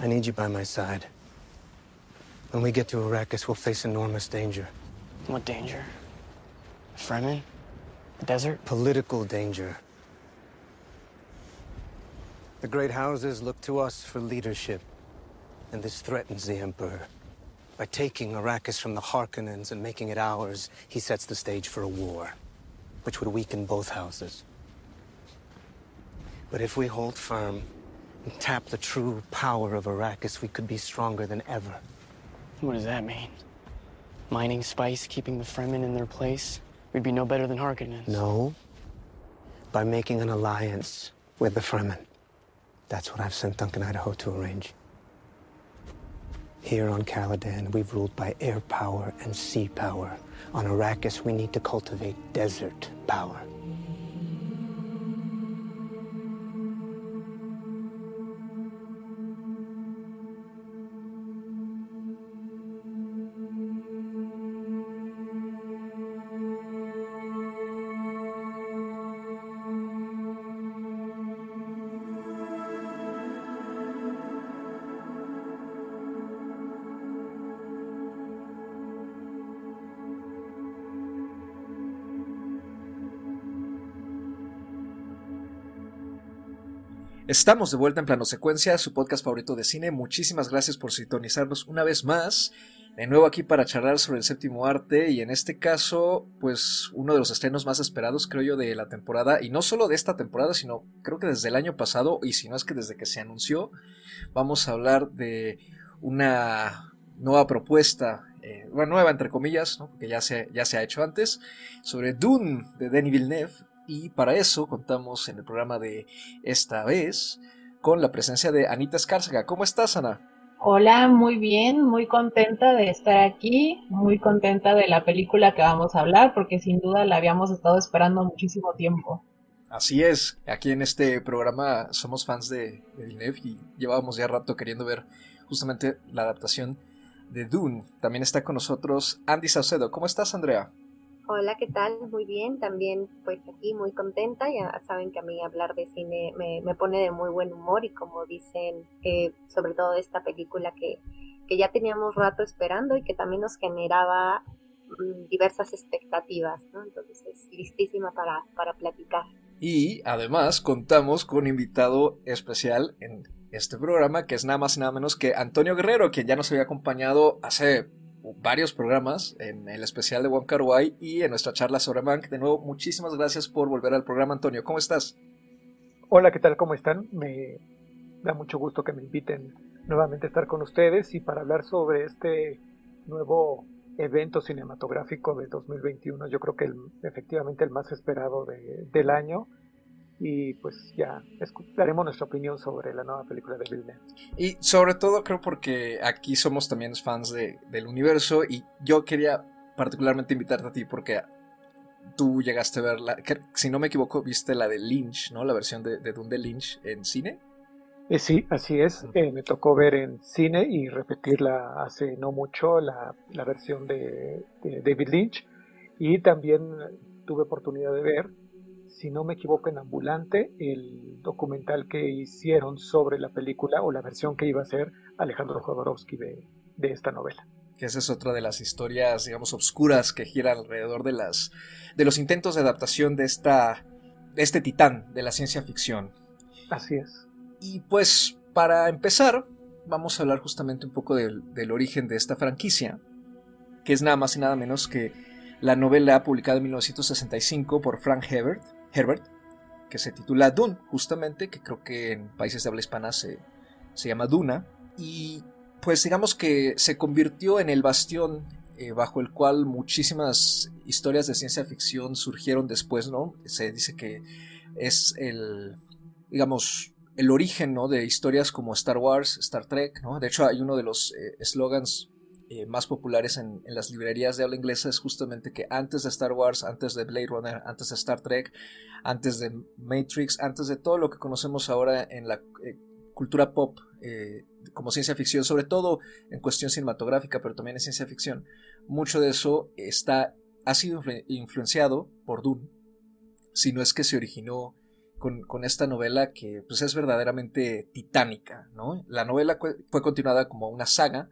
I need you by my side. When we get to Arrakis, we'll face enormous danger. What danger? Fremen? The desert? Political danger. The great houses look to us for leadership, and this threatens the Emperor. By taking Arrakis from the Harkonnens and making it ours, he sets the stage for a war, which would weaken both houses. But if we hold firm and tap the true power of Arrakis, we could be stronger than ever. What does that mean? Mining spice, keeping the Fremen in their place? We'd be no better than Harkonnen. No. By making an alliance with the Fremen. That's what I've sent Duncan Idaho to arrange. Here on Caladan, we've ruled by air power and sea power. On Arrakis, we need to cultivate desert power. Estamos de vuelta en Plano Secuencia, su podcast favorito de cine. Muchísimas gracias por sintonizarnos una vez más. De nuevo aquí para charlar sobre el séptimo arte y en este caso, pues uno de los estrenos más esperados, creo yo, de la temporada. Y no solo de esta temporada, sino creo que desde el año pasado, y si no es que desde que se anunció, vamos a hablar de una nueva propuesta, eh, bueno, nueva entre comillas, ¿no? porque ya se, ya se ha hecho antes, sobre Dune de Denis Villeneuve y para eso contamos en el programa de esta vez con la presencia de Anita Escárcega. ¿Cómo estás, Ana? Hola, muy bien, muy contenta de estar aquí, muy contenta de la película que vamos a hablar, porque sin duda la habíamos estado esperando muchísimo tiempo. Así es, aquí en este programa somos fans de, de y llevábamos ya rato queriendo ver justamente la adaptación de Dune. También está con nosotros Andy Saucedo. ¿Cómo estás, Andrea? Hola, ¿qué tal? Muy bien, también pues aquí muy contenta, ya saben que a mí hablar de cine me, pone de muy buen humor y como dicen, sobre todo de esta película que, que ya teníamos rato esperando y que también nos generaba mm, diversas expectativas, ¿no? Entonces, listísima para, para platicar. Y además contamos con un invitado especial en este programa, que es nada más y nada menos que Antonio Guerrero, quien ya nos había acompañado hace varios programas en el especial de Wong Kar y en nuestra charla sobre Mank. De nuevo, muchísimas gracias por volver al programa, Antonio. ¿Cómo estás? Hola, ¿qué tal? ¿Cómo están? Me da mucho gusto que me inviten nuevamente a estar con ustedes y para hablar sobre este nuevo evento cinematográfico de 2021. Yo creo que efectivamente el más esperado del año y pues ya daremos nuestra opinión sobre la nueva película de Villeneuve. Y sobre todo creo porque aquí somos también fans de, del universo y yo quería particularmente invitarte a ti porque tú llegaste a ver, la, si no me equivoco, viste la de Lynch, ¿no? La versión de, de Dune de Lynch en cine. Eh, sí, así es. Eh, me tocó ver en cine y repetirla hace no mucho, la, la versión de, de David Lynch. Y también tuve oportunidad de ver si no me equivoco, en Ambulante, el documental que hicieron sobre la película o la versión que iba a ser Alejandro Jodorowsky de, esta novela. Que esa es otra de las historias, digamos, obscuras que giran alrededor de, las, de los intentos de adaptación de, esta, de este titán de la ciencia ficción. Así es. Y pues, para empezar, vamos a hablar justamente un poco del, del origen de esta franquicia, que es nada más y nada menos que la novela publicada en 1965 por Frank Herbert, Herbert, que se titula Dune, justamente, que creo que en países de habla hispana se, se llama Duna, y pues digamos que se convirtió en el bastión eh, bajo el cual muchísimas historias de ciencia ficción surgieron después, ¿no? Se dice que es el, digamos, el origen, ¿no? De historias como Star Wars, Star Trek, ¿no? De hecho hay uno de los eh, eslogans más populares en, las librerías de habla inglesa es justamente que antes de Star Wars, antes de Blade Runner, antes de Star Trek, antes de Matrix, antes de todo lo que conocemos ahora en la eh, cultura pop eh, como ciencia ficción, sobre todo en cuestión cinematográfica, pero también en ciencia ficción, mucho de eso está, ha sido influenciado por Dune, si no es que se originó con, esta novela que pues, es verdaderamente titánica. ¿no? La novela fue continuada como una saga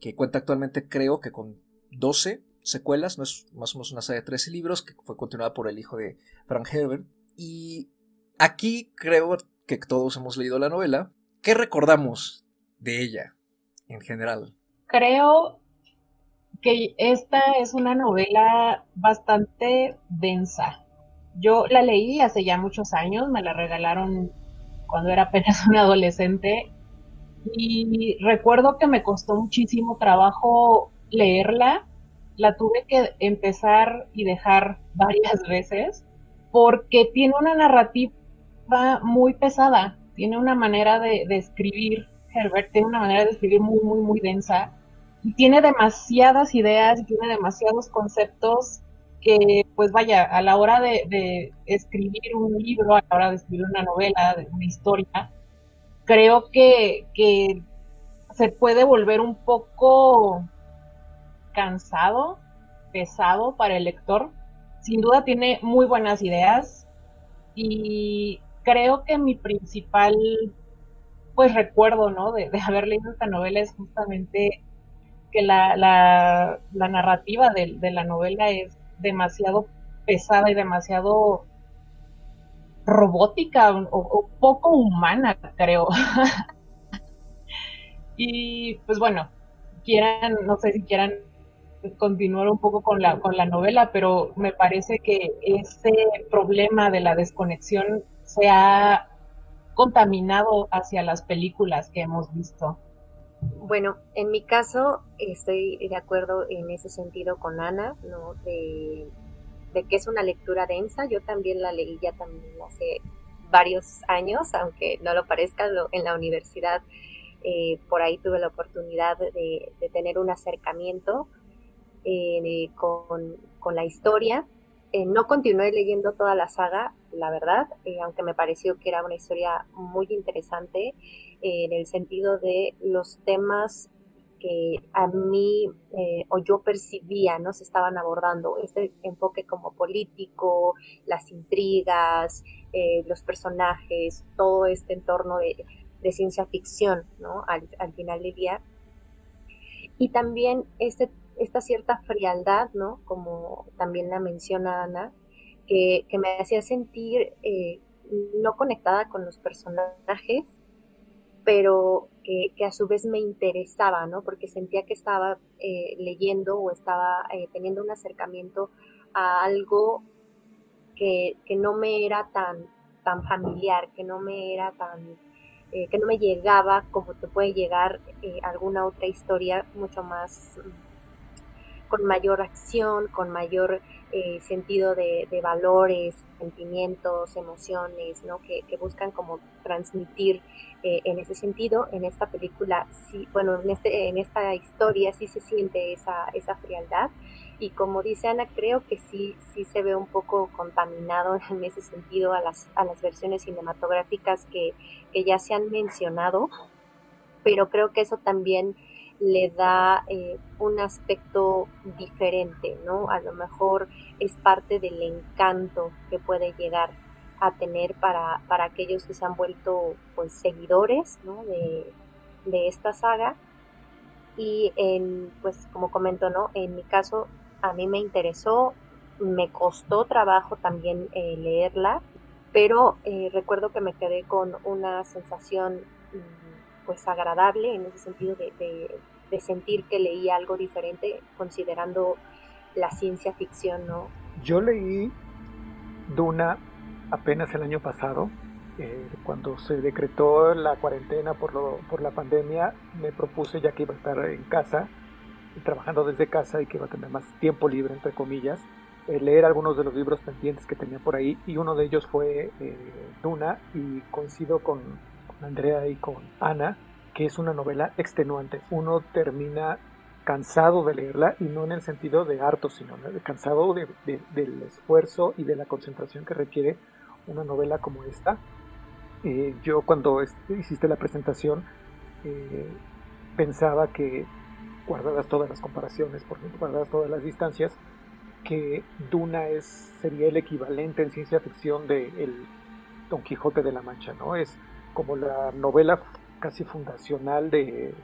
que cuenta actualmente creo que con 12 secuelas, no es más o menos una saga de 13 libros, que fue continuada por el hijo de Frank Herbert. Y aquí creo que todos hemos leído la novela. ¿Qué recordamos de ella en general? Creo que esta es una novela bastante densa. Yo la leí hace ya muchos años, me la regalaron cuando era apenas un adolescente y recuerdo que me costó muchísimo trabajo leerla. La tuve que empezar y dejar varias veces porque tiene una narrativa muy pesada, tiene una manera de, de escribir, Herbert tiene una manera de escribir muy, muy, muy densa y tiene demasiadas ideas y tiene demasiados conceptos que, pues vaya, a la hora de, escribir un libro, a la hora de escribir una novela, una historia, creo que, se puede volver un poco cansado, pesado para el lector. Sin duda tiene muy buenas ideas y creo que mi principal pues recuerdo, ¿no? De, haber leído esta novela es justamente que la, la, la narrativa de, la novela es demasiado pesada y demasiado robótica o, poco humana, creo. y pues bueno, quieran, no sé si quieran continuar un poco con la, con la novela, pero me parece que ese problema de la desconexión se ha contaminado hacia las películas que hemos visto. Bueno, en mi caso estoy de acuerdo en ese sentido con Ana, ¿no? De, que es una lectura densa. Yo también la leí ya también hace varios años, aunque no lo parezca, en la universidad eh, por ahí tuve la oportunidad de, tener un acercamiento eh, con, la historia. Eh, no continué leyendo toda la saga, la verdad, aunque me pareció que era una historia muy interesante en el sentido de los temas que a mí eh, o yo percibía, ¿no? Se estaban abordando, este enfoque como político, las intrigas, eh, los personajes, todo este entorno de, ciencia ficción, ¿no? Al, final del día. Y también este, esta cierta frialdad, ¿no? Como también la menciona Ana, que, me hacía sentir eh, no conectada con los personajes, pero que, a su vez me interesaba, ¿no? Porque sentía que estaba eh, leyendo o estaba eh, teniendo un acercamiento a algo que, no me era tan, tan familiar, que no me era tan, eh, que no me llegaba como te puede llegar alguna otra historia mucho más con mayor acción, con mayor eh, sentido de, valores, sentimientos, emociones, ¿no? Que, buscan como transmitir eh, en ese sentido. En esta película, sí, bueno, en, este, en esta historia sí se siente esa, esa frialdad. Y como dice Ana, creo que sí, sí se ve un poco contaminado en ese sentido a las, a las versiones cinematográficas que, que ya se han mencionado. Pero creo que eso también le da eh, un aspecto diferente, ¿no? A lo mejor es parte del encanto que puede llegar a tener para, para aquellos que se han vuelto pues seguidores ¿no? de, esta saga y en pues como comento no en mi caso a mí me interesó me costó trabajo también eh, leerla pero eh, recuerdo que me quedé con una sensación mm, pues agradable en ese sentido de, de sentir que leí algo diferente considerando la ciencia ficción, ¿no? Yo leí Duna apenas el año pasado, eh, cuando se decretó la cuarentena por, lo, por la pandemia, me propuse ya que iba a estar en casa, trabajando desde casa y que iba a tener más tiempo libre, entre comillas, eh, leer algunos de los libros pendientes que tenía por ahí y uno de ellos fue eh, Duna y coincido con, con Andrea y con Ana es una novela extenuante. Uno termina cansado de leerla y no en el sentido de harto, sino cansado del esfuerzo y de la concentración que requiere una novela como esta. Eh, yo cuando hiciste la presentación eh, pensaba que, guardadas todas las comparaciones, por ejemplo, guardadas todas las distancias, que Duna es, sería el equivalente en ciencia ficción de el Don Quijote de la Mancha, ¿no? Es como la novela casi fundacional de,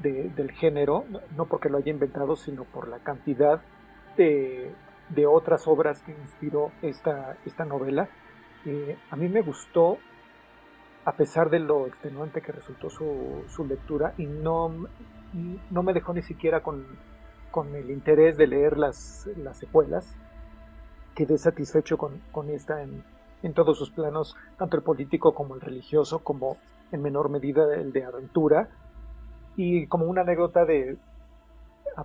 del género, no porque lo haya inventado, sino por la cantidad de, otras obras que inspiró esta, esta novela. Eh, a mí me gustó, a pesar de lo extenuante que resultó su, su lectura, y no, no me dejó ni siquiera con, con el interés de leer las, las secuelas. Quedé satisfecho con, con esta en, en todos sus planos, tanto el político como el religioso, como en menor medida el de aventura. Y como una anécdota de,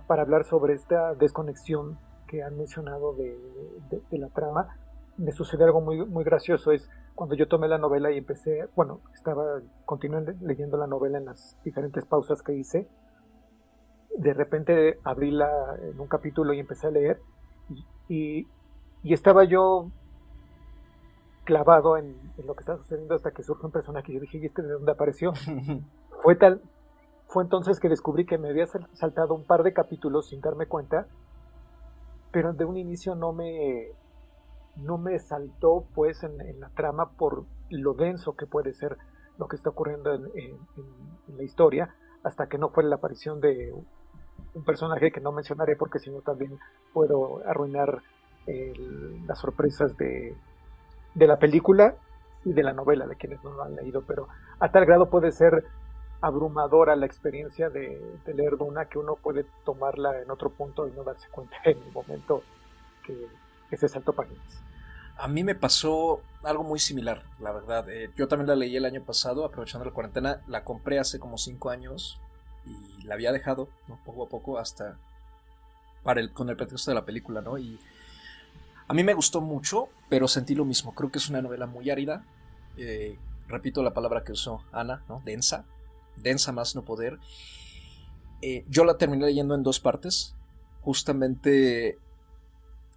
para hablar sobre esta desconexión que han mencionado de, de, la trama, me sucedió algo muy, muy gracioso. Es cuando yo tomé la novela y empecé, bueno, estaba, continuando leyendo la novela en las diferentes pausas que hice. De repente abrí la, en un capítulo y empecé a leer. Y, y estaba yo clavado en, lo que está sucediendo hasta que surge un personaje y yo dije, ¿y este de dónde apareció? fue tal, fue entonces que descubrí que me había saltado un par de capítulos sin darme cuenta, pero de un inicio no me, no me saltó pues en, la trama por lo denso que puede ser lo que está ocurriendo en, la historia, hasta que no fue la aparición de un personaje que no mencionaré porque si no también puedo arruinar las sorpresas de, de la película y de la novela, de quienes no lo han leído, pero a tal grado puede ser abrumadora la experiencia de, leer Duna que uno puede tomarla en otro punto y no darse cuenta en el momento que, se saltó páginas. A mí me pasó algo muy similar, la verdad. Eh, yo también la leí el año pasado, aprovechando la cuarentena. La compré hace como cinco años y la había dejado, poco a poco, hasta para el, con el pretexto de la película, ¿no? Y a mí me gustó mucho, pero sentí lo mismo. Creo que es una novela muy árida. Eh, repito la palabra que usó Ana, ¿no? Densa. Densa más no poder. Eh, yo la terminé leyendo en dos partes. Justamente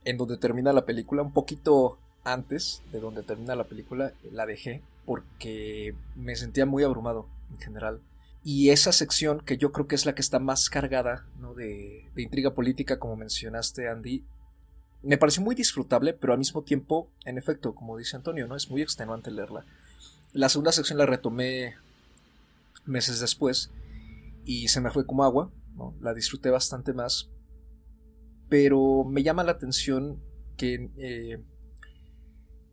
en donde termina la película, un poquito antes de donde termina la película, la dejé porque me sentía muy abrumado en general. Y esa sección, que yo creo que es la que está más cargada ¿no? de, de intriga política, como mencionaste, Andy, me pareció muy disfrutable, pero al mismo tiempo, en efecto, como dice Antonio, ¿no? Es muy extenuante leerla. La segunda sección la retomé meses después y se me fue como agua, ¿no? La disfruté bastante más, pero me llama la atención que eh,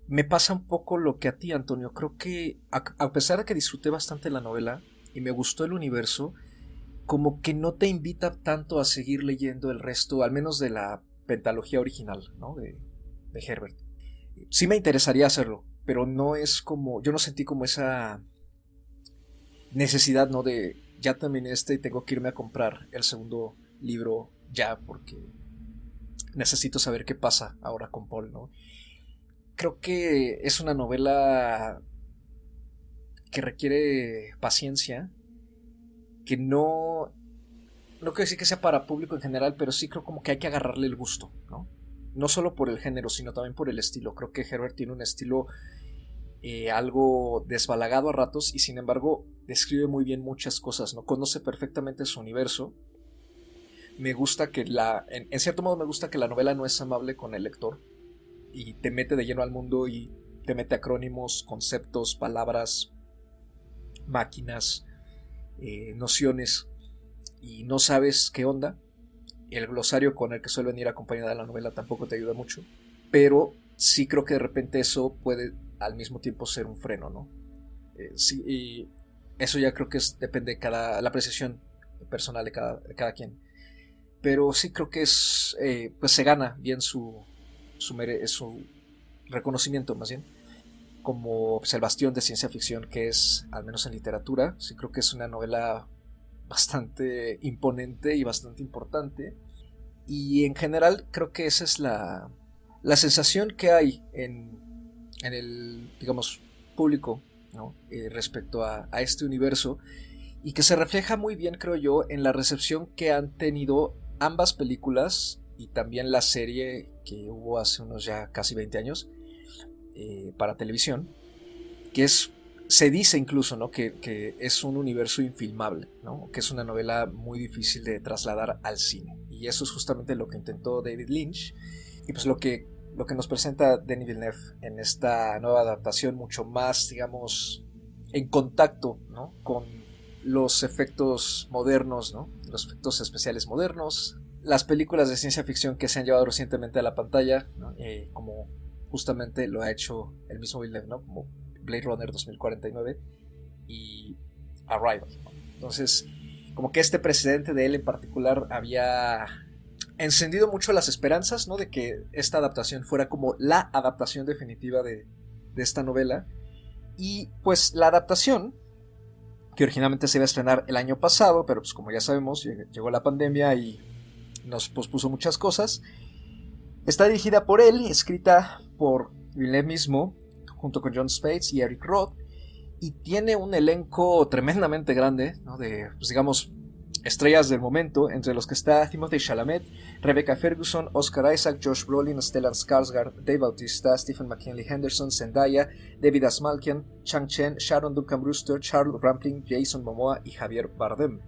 me pasa un poco lo que a ti, Antonio. Creo que a pesar de que disfruté bastante la novela y me gustó el universo, como que no te invita tanto a seguir leyendo el resto, al menos de la pentalogía original ¿no? de, de Herbert. Sí me interesaría hacerlo, pero no es como, yo no sentí como esa necesidad, ¿no? De ya terminé este y tengo que irme a comprar el segundo libro ya porque necesito saber qué pasa ahora con Paul, ¿no? Creo que es una novela que requiere paciencia, que no no quiero decir que sea para público en general, pero sí creo como que hay que agarrarle el gusto, ¿no? No solo por el género, sino también por el estilo. Creo que Herbert tiene un estilo eh, algo desbalagado a ratos y sin embargo describe muy bien muchas cosas, ¿no? Conoce perfectamente su universo. Me gusta que la... En, cierto modo me gusta que la novela no es amable con el lector y te mete de lleno al mundo y te mete acrónimos, conceptos, palabras, máquinas, eh, nociones y no sabes qué onda, el glosario con el que suele venir acompañada la novela tampoco te ayuda mucho, pero sí creo que de repente eso puede al mismo tiempo ser un freno, ¿no? Eh, sí, eso ya creo que es, depende de cada, la apreciación personal de cada, cada quien. Pero sí creo que es, eh, pues se gana bien su, su, su reconocimiento más bien como pues, el bastión de ciencia ficción que es, al menos en literatura, sí creo que es una novela bastante imponente y bastante importante. Y en general creo que esa es la, la sensación que hay en, en el, digamos, público. Eh, respecto a, a, este universo y que se refleja muy bien, creo yo, en la recepción que han tenido ambas películas y también la serie que hubo hace unos ya casi 20 años eh, para televisión, que es se dice incluso ¿no? que, es un universo infilmable, ¿no? que es una novela muy difícil de trasladar al cine. Y eso es justamente lo que intentó David Lynch. Y pues lo que lo que nos presenta Denis Villeneuve en esta nueva adaptación, mucho más, digamos, en contacto con los efectos modernos, los efectos especiales modernos, las películas de ciencia ficción que se han llevado recientemente a la pantalla, eh, como justamente lo ha hecho el mismo Villeneuve, ¿no? Blade Runner 2049 y Arrival. Entonces, como que este precedente de él en particular había encendido mucho las esperanzas, ¿no? De que esta adaptación fuera como la adaptación definitiva de, esta novela. Y pues la adaptación, que originalmente se iba a estrenar el año pasado, pero pues como ya sabemos, llegó la pandemia y nos pospuso muchas cosas. Está dirigida por él y escrita por Villeneuve mismo, junto con John Spates y Eric Roth, y tiene un elenco tremendamente grande, de, pues digamos, estrellas del momento, entre los que está Timothy Chalamet, Rebecca Ferguson, Oscar Isaac, Josh Brolin, Stellan Skarsgård, Dave Bautista, Stephen McKinley Henderson, Zendaya, David Asmalkian, Chang Chen, Sharon Duncan Brewster, Charles Rampling, Jason Momoa y Javier Bardem.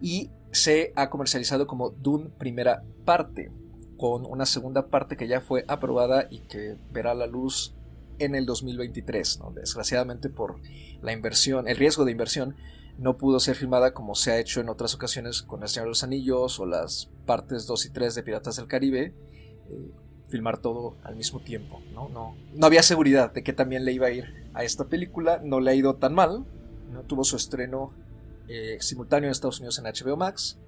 Y se ha comercializado como Dune primera parte, con una segunda parte que ya fue aprobada y que verá la luz en el 2023, desgraciadamente por la inversión, el riesgo de inversión no pudo ser filmada como se ha hecho en otras ocasiones con El Señor de los Anillos o las partes 2 y 3 de Piratas del Caribe, eh, filmar todo al mismo tiempo. ¿no? Había seguridad de que también le iba a ir a esta película, no le ha ido tan mal, no tuvo su estreno eh, simultáneo en Estados Unidos en HBO Max,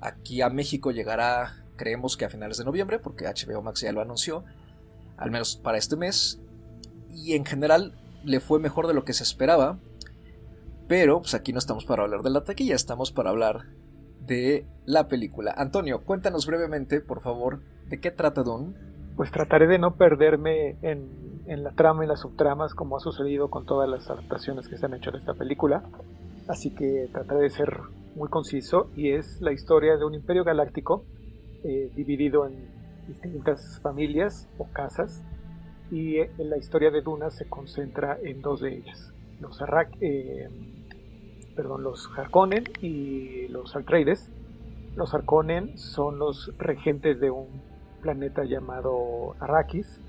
aquí a México llegará creemos que a finales de noviembre, porque HBO Max ya lo anunció, al menos para este mes, y en general le fue mejor de lo que se esperaba, pero pues aquí no estamos para hablar de la taquilla, estamos para hablar de la película. Antonio, cuéntanos brevemente, por favor, de qué trata Dune. Pues trataré de no perderme en, en, la trama y las subtramas como ha sucedido con todas las adaptaciones que se han hecho de esta película. Así que trataré de ser muy conciso y es la historia de un imperio galáctico eh, dividido en distintas familias o casas y en eh, la historia de Duna se concentra en dos de ellas los eh, perdón, los Harkonnen y los Atreides. Los Harkonnen son los regentes de un planeta llamado Arrakis,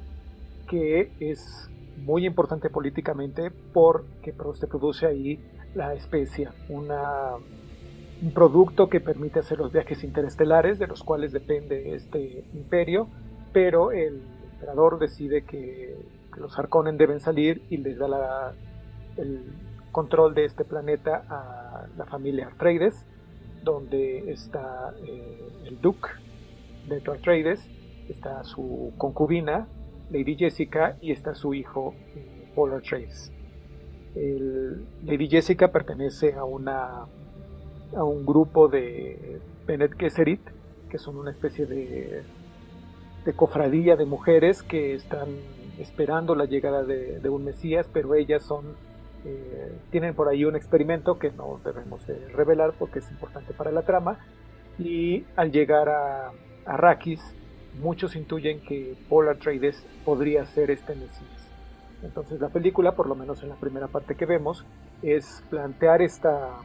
que es muy importante políticamente porque se produce ahí la especia, una, un producto que permite hacer los viajes interestelares, de los cuales depende este imperio, pero el emperador decide que, los Harkonnen deben salir y les da el control de este planeta a la familia Atreides, donde está eh, el Duke de Atreides, está su concubina, Lady Jessica, y está su hijo, Paul Atreides. Lady Jessica pertenece a, una, a un grupo de Bene Gesserit, que son una especie de, de cofradía de mujeres que están esperando la llegada de, de un Mesías, pero ellas son eh, tienen por ahí un experimento que no debemos revelar porque es importante para la trama. Y al llegar a Arrakis, muchos intuyen que Paul Atreides podría ser este Mesías. Entonces la película, por lo menos en la primera parte que vemos, es plantear esta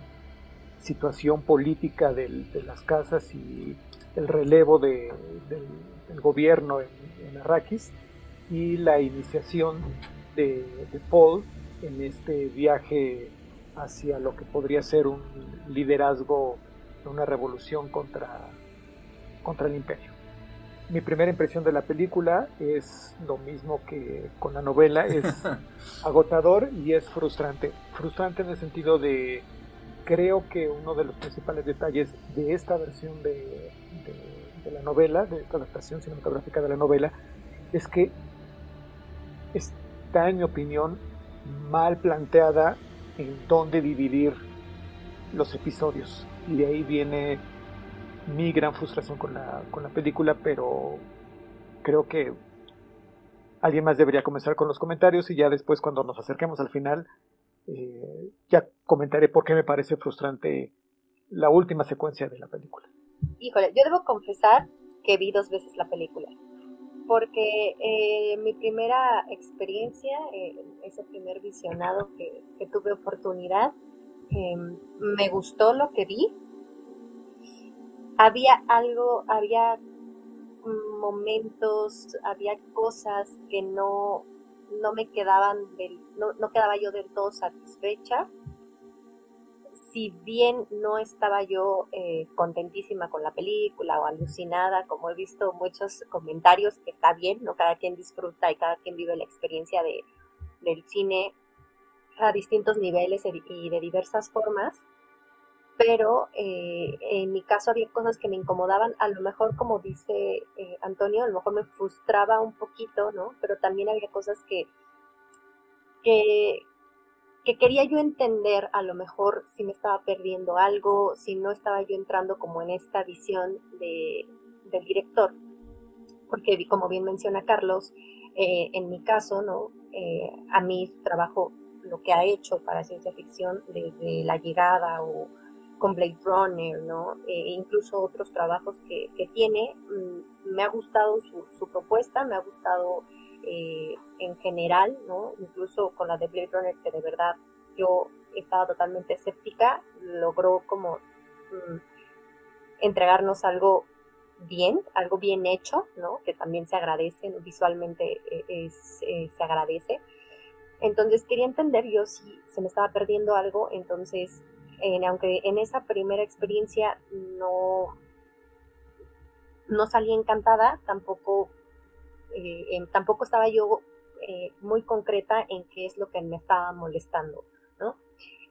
situación política de las casas y el relevo del, gobierno en, Arrakis y la iniciación de, de Paul en este viaje hacia lo que podría ser un liderazgo de una revolución contra, contra el imperio. Mi primera impresión de la película es lo mismo que con la novela, es agotador y es frustrante. Frustrante en el sentido de, creo que uno de los principales detalles de esta versión de, de la novela, de esta adaptación cinematográfica de la novela, es que está, en mi opinión, mal planteada en dónde dividir los episodios. Y de ahí viene mi gran frustración con la, con la película, pero creo que alguien más debería comenzar con los comentarios y ya después cuando nos acerquemos al final eh, ya comentaré por qué me parece frustrante la última secuencia de la película. Híjole, yo debo confesar que vi dos veces la película porque eh, mi primera experiencia, eh, ese primer visionado que, tuve oportunidad, em, me gustó lo que vi. Había algo, había momentos, había cosas que no, no me quedaban del, no, no quedaba yo del todo satisfecha. Si bien no estaba yo eh, contentísima con la película o alucinada, como he visto muchos comentarios, está bien, ¿no? Cada quien disfruta y cada quien vive la experiencia de, del cine a distintos niveles y de diversas formas pero eh, en mi caso había cosas que me incomodaban, a lo mejor como dice eh, Antonio, a lo mejor me frustraba un poquito, ¿no? Pero también había cosas que, que, quería yo entender, a lo mejor si me estaba perdiendo algo, si no estaba yo entrando como en esta visión de, del director, porque como bien menciona Carlos, eh, en mi caso, ¿no? a mí trabajo, lo que ha hecho para ciencia ficción desde la llegada o con Blade Runner, ¿no? E incluso otros trabajos que, tiene. Mm, me ha gustado su, propuesta, me ha gustado eh, en general. Incluso con la de Blade Runner, que de verdad yo estaba totalmente escéptica, logró como mm, entregarnos algo bien, algo bien hecho. Que también se agradece, visualmente eh, eh, se agradece. Entonces quería entender yo si se me estaba perdiendo algo, entonces aunque en esa primera experiencia no, no salí encantada, tampoco, eh, tampoco estaba yo eh, muy concreta en qué es lo que me estaba molestando, ¿no?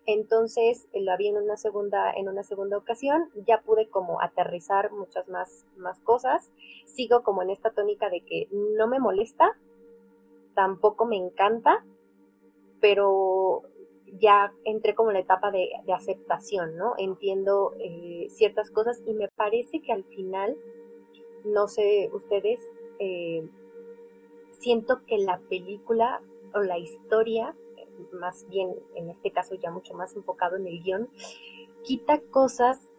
Entonces lo había en una segunda, en una segunda ocasión, ya pude como aterrizar muchas más, más cosas. Sigo como en esta tónica de que no me molesta, tampoco me encanta, pero ya entré como en la etapa de, aceptación, ¿no? Entiendo eh, ciertas cosas y me parece que al final, no sé ustedes, eh, siento que la película o la historia, más bien en este caso ya mucho más enfocado en el guion, quita cosas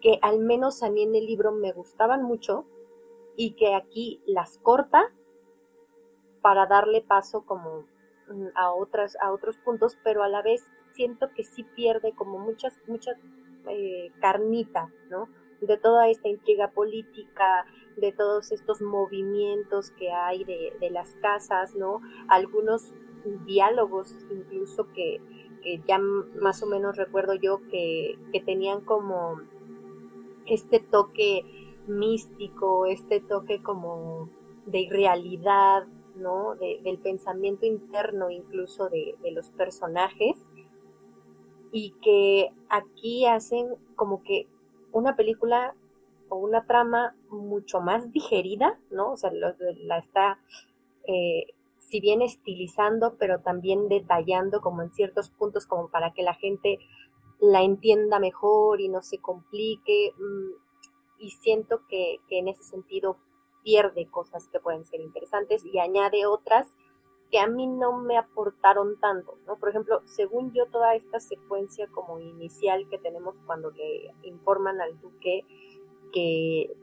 que al menos a mí en el libro me gustaban mucho y que aquí las corta para darle paso como Mm, a otras a otros puntos pero a la vez siento que sí pierde como muchas mucha eh, carnita no de toda esta intriga política de todos estos movimientos que hay de, las casas no algunos diálogos incluso que, ya más o menos recuerdo yo que, que tenían como este toque místico este toque como de irrealidad ¿no? del pensamiento interno incluso de, los personajes y que aquí hacen como que una película o una trama mucho más digerida, ¿no? O sea, la está, eh, si bien estilizando, pero también detallando como en ciertos puntos como para que la gente la entienda mejor y no se complique. Mm, y siento que en ese sentido pierde cosas que pueden ser interesantes y añade otras que a mí no me aportaron tanto, ¿no? Por ejemplo, según yo, toda esta secuencia como inicial que tenemos cuando le informan al duque que,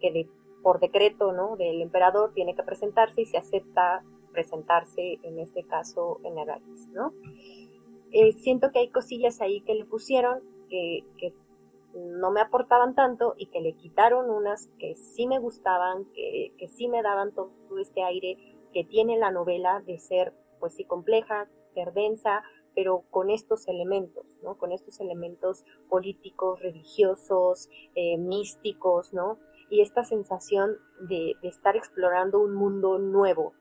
que por decreto, ¿no? Del emperador tiene que presentarse y se acepta presentarse, en este caso, en Aralis, ¿no? Eh, siento que hay cosillas ahí que le pusieron que, que no me aportaban tanto y que le quitaron unas que sí me gustaban, que, que sí me daban todo este aire que tiene la novela de ser, pues sí, compleja, ser densa, pero con estos elementos, ¿no? Con estos elementos políticos, religiosos, eh, místicos, ¿no? Y esta sensación de, estar explorando un mundo nuevo.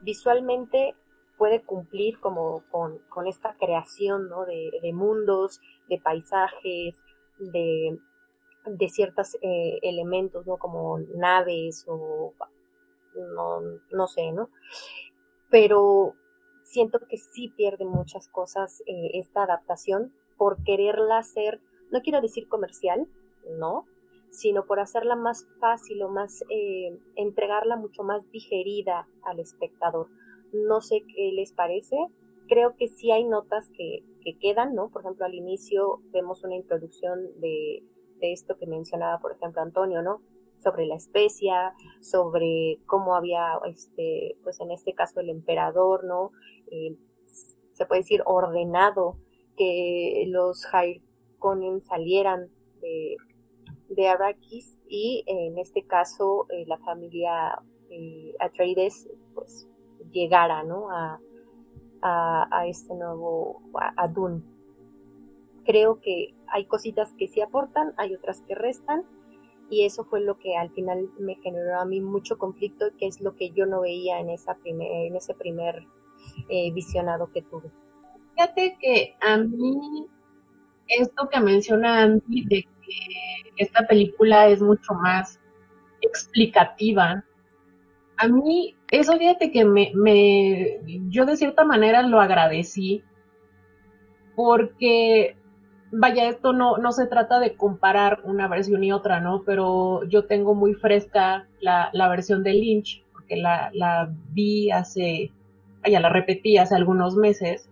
Visualmente puede cumplir como con, esta creación, ¿no? De, mundos, de paisajes, de, de ciertos eh, elementos, ¿no? Como naves o no, no sé, ¿no? Pero siento que sí pierde muchas cosas eh, esta adaptación por quererla hacer, no quiero decir comercial, no, sino por hacerla más fácil o más, eh, entregarla mucho más digerida al espectador. No sé qué les parece, creo que sí hay notas que, que quedan, ¿no? Por ejemplo, al inicio vemos una introducción de, de esto que mencionaba, por ejemplo, Antonio, ¿no? Sobre la especia, sobre cómo había, este, pues en este caso el emperador, ¿no? Eh, se puede decir ordenado que los Harkonnen salieran de, de Arrakis y en este caso eh, la familia eh, Atreides pues llegara ¿no? a, a, este nuevo, a, Dune. Creo que hay cositas que sí aportan, hay otras que restan y eso fue lo que al final me generó a mí mucho conflicto que es lo que yo no veía en, esa en ese primer eh, visionado que tuve. Fíjate que a mí esto que menciona Andy de que esta película es mucho más explicativa, a mí eso fíjate que me, me, yo de cierta manera lo agradecí porque vaya, esto no, no se trata de comparar una versión y otra, ¿no? Pero yo tengo muy fresca la, la versión de Lynch, porque la, la vi hace, vaya, la repetí hace algunos meses.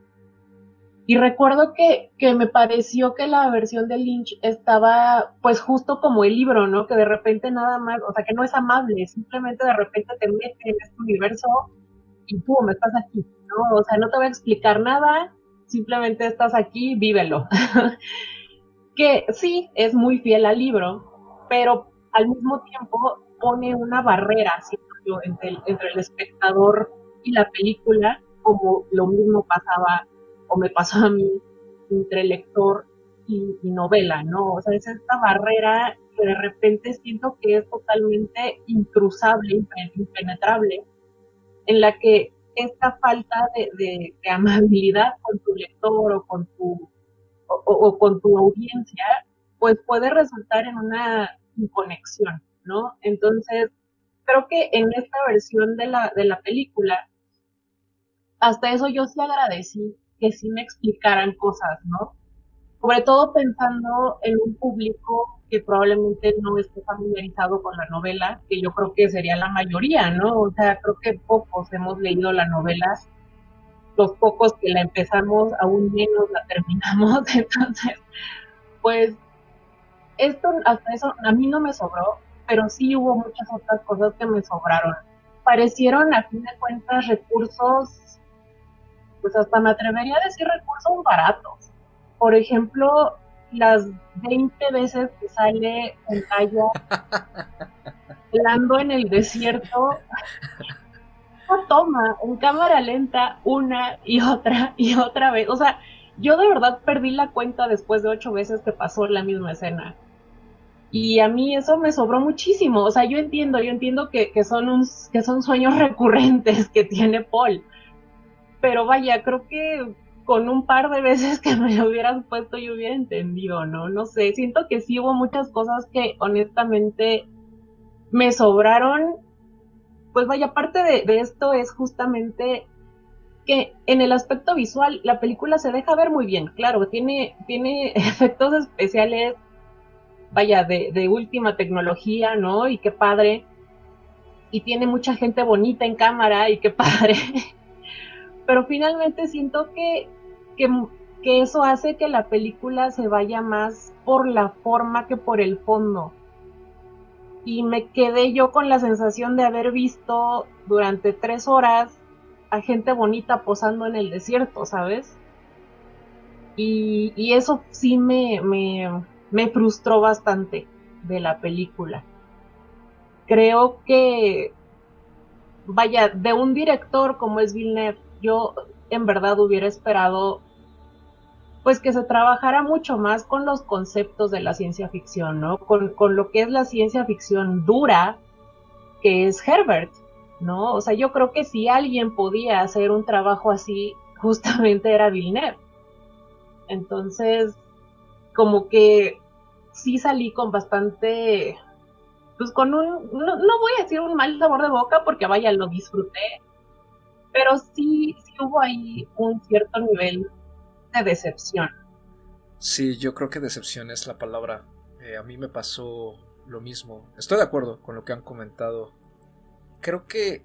Y recuerdo que, que me pareció que la versión de Lynch estaba pues justo como el libro, ¿no? Que de repente nada más, o sea, que no es amable, simplemente de repente te mete en este universo y pum, estás aquí, ¿no? O sea, no te voy a explicar nada, simplemente estás aquí, vívelo. que sí, es muy fiel al libro, pero al mismo tiempo pone una barrera entre el, entre el espectador y la película, como lo mismo pasaba o me pasó a mí entre lector y, novela, ¿no? O sea, es esta barrera que de repente siento que es totalmente incruzable, impenetrable, en la que esta falta de, amabilidad con tu lector o con tu, o, con tu audiencia, pues puede resultar en una inconexión, ¿no? Entonces, creo que en esta versión de la, de la película, hasta eso yo sí agradecí que sí me explicaran cosas, ¿no? Sobre todo pensando en un público que probablemente no esté familiarizado con la novela, que yo creo que sería la mayoría, ¿no? O sea, creo que pocos hemos leído la novela, los pocos que la empezamos, aún menos la terminamos, entonces, pues, esto, hasta eso, a mí no me sobró, pero sí hubo muchas otras cosas que me sobraron. Parecieron, a fin de cuentas, recursos, pues hasta me atrevería a decir recursos baratos. Por ejemplo, las 20 veces que sale el gallo volando en el desierto, toma en cámara lenta una y otra y otra vez. O sea, yo de verdad perdí la cuenta después de ocho veces que pasó la misma escena. Y a mí eso me sobró muchísimo. O sea, yo entiendo, yo entiendo que, que son, un, que son sueños recurrentes que tiene Paul. Pero vaya, creo que con un par de veces que me lo hubieras puesto yo hubiera entendido, ¿no? No sé, siento que sí hubo muchas cosas que honestamente me sobraron. Pues vaya, parte de, esto es justamente que en el aspecto visual la película se deja ver muy bien, claro, tiene, tiene efectos especiales, vaya, de, de última tecnología, ¿no? Y qué padre. Y tiene mucha gente bonita en cámara y qué padre. Pero finalmente siento que que, eso hace que la película se vaya más por la forma que por el fondo. Y me quedé yo con la sensación de haber visto durante tres horas a gente bonita posando en el desierto, ¿sabes? Y, eso sí me, me, me frustró bastante de la película. Creo que, vaya, de un director como es Villeneuve, yo en verdad hubiera esperado pues que se trabajara mucho más con los conceptos de la ciencia ficción, ¿no? Con, lo que es la ciencia ficción dura, que es Herbert, ¿no? O sea, yo creo que si alguien podía hacer un trabajo así, justamente era Villeneuve. Entonces, como que sí salí con bastante, pues con un, no, no voy a decir un mal sabor de boca porque vaya, lo disfruté, pero sí, sí hubo ahí un cierto nivel de decepción. Sí, yo creo que decepción es la palabra. Eh, a mí me pasó lo mismo. Estoy de acuerdo con lo que han comentado. Creo que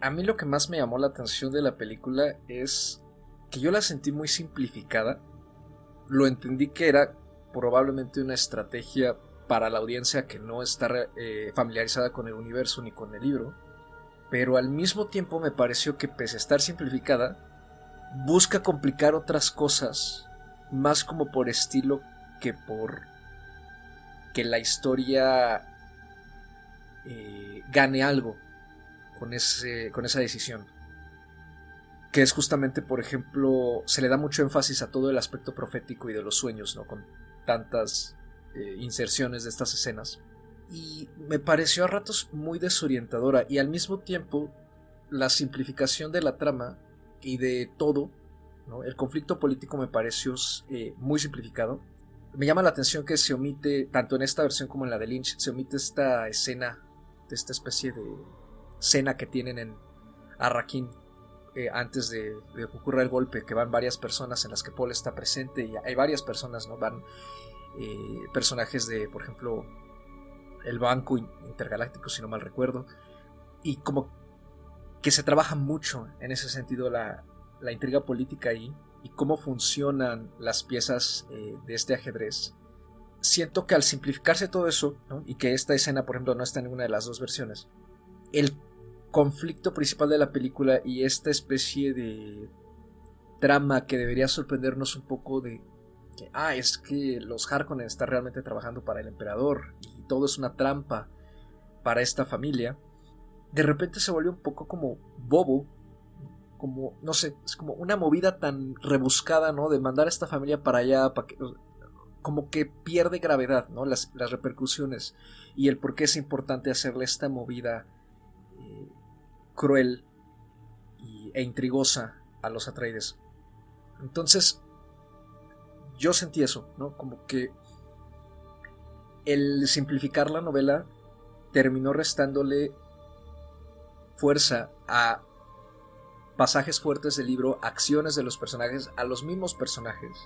a mí lo que más me llamó la atención de la película es que yo la sentí muy simplificada. Lo entendí que era probablemente una estrategia para la audiencia que no está eh, familiarizada con el universo ni con el libro. Pero al mismo tiempo me pareció que pese a estar simplificada, busca complicar otras cosas más como por estilo que por que la historia eh, gane algo con, ese, con esa decisión. Que es justamente, por ejemplo, se le da mucho énfasis a todo el aspecto profético y de los sueños, ¿no? Con tantas eh, inserciones de estas escenas. Y me pareció a ratos muy desorientadora y al mismo tiempo la simplificación de la trama y de todo, el conflicto político me pareció eh, muy simplificado. Me llama la atención que se omite, tanto en esta versión como en la de Lynch, se omite esta escena, de esta especie de escena que tienen en Arraquín eh, antes de, que ocurra el golpe, que van varias personas en las que Paul está presente y hay varias personas, ¿no? Van eh, personajes de, por ejemplo, el Banco Intergaláctico, si no mal recuerdo, y como que se trabaja mucho en ese sentido la, la intriga política ahí y cómo funcionan las piezas eh, de este ajedrez. Siento que al simplificarse todo eso, y que esta escena, por ejemplo, no está en ninguna de las dos versiones, el conflicto principal de la película y esta especie de trama que debería sorprendernos un poco de que, ah, es que los Harkonnen están realmente trabajando para el emperador y todo es una trampa para esta familia, de repente se volvió un poco como bobo como, no sé, es como una movida tan rebuscada, ¿no? De mandar a esta familia para allá, para que, como que pierde gravedad, ¿no? Las, repercusiones y el por qué es importante hacerle esta movida eh, cruel e intrigosa a los Atreides. Entonces, yo sentí eso, ¿no? Como que el simplificar la novela terminó restándole fuerza a pasajes fuertes del libro, acciones de los personajes, a los mismos personajes.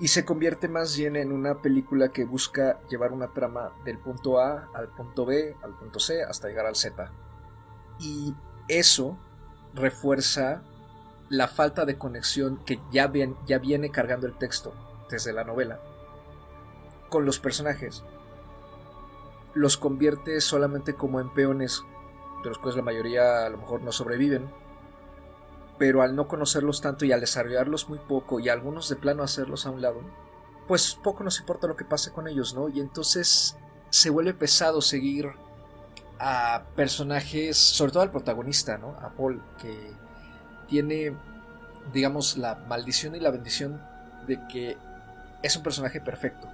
Y se convierte más bien en una película que busca llevar una trama del punto A al punto B, al punto C, hasta llegar al Z. Y eso refuerza la falta de conexión que ya, ya viene cargando el texto desde la novela con los personajes. Los convierte solamente como en peones, de los cuales la mayoría a lo mejor no sobreviven, pero al no conocerlos tanto y al desarrollarlos muy poco y algunos de plano hacerlos a un lado, pues poco nos importa lo que pase con ellos, ¿no? Y entonces se vuelve pesado seguir a personajes, sobre todo al protagonista, ¿no? A Paul, que tiene, digamos, la maldición y la bendición de que es un personaje perfecto.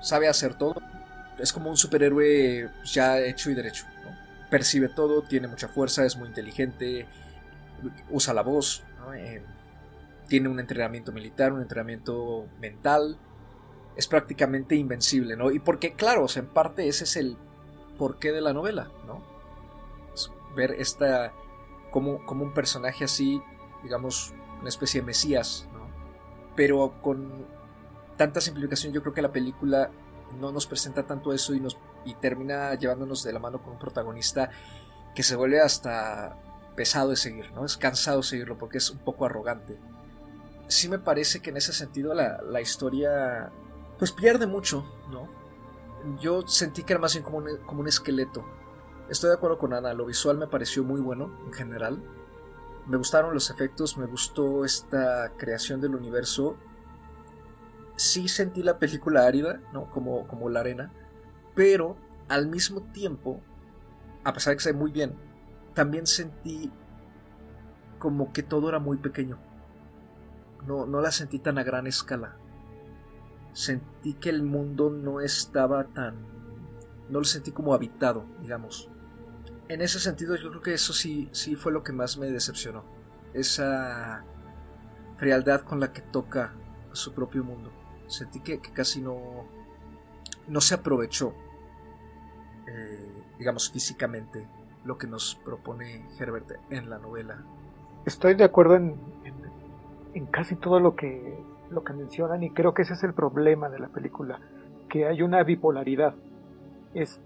Sabe hacer todo. Es como un superhéroe ya hecho y derecho. ¿No? Percibe todo, tiene mucha fuerza, es muy inteligente, usa la voz, eh, tiene un entrenamiento militar, un entrenamiento mental, es prácticamente invencible, ¿no? Y porque, claro, en parte ese es el porqué de la novela, ¿no? ver esta, como, como un personaje así, digamos, una especie de mesías, ¿no? Pero con tanta simplificación yo creo que la película no nos presenta tanto eso y, nos, y termina llevándonos de la mano con un protagonista que se vuelve hasta pesado de seguir, ¿no? Es cansado seguirlo porque es un poco arrogante. Sí me parece que en ese sentido la, historia pues pierde mucho, ¿no? Yo sentí que era más bien como un, como un esqueleto. Estoy de acuerdo con Ana, lo visual me pareció muy bueno en general. Me gustaron los efectos, me gustó esta creación del universo. Sí sentí la película árida, ¿no? Como, como la arena. Pero al mismo tiempo, a pesar de que ve muy bien, también sentí como que todo era muy pequeño. No, no la sentí tan a gran escala. Sentí que el mundo no estaba tan... No lo sentí como habitado, digamos. En ese sentido yo creo que eso sí, sí fue lo que más me decepcionó. Esa frialdad con la que toca su propio mundo. Sentí que, casi no, no se aprovechó, eh, digamos, físicamente lo que nos propone Herbert en la novela. Estoy de acuerdo en, en, casi todo lo que, lo que mencionan y creo que ese es el problema de la película, que hay una bipolaridad. Es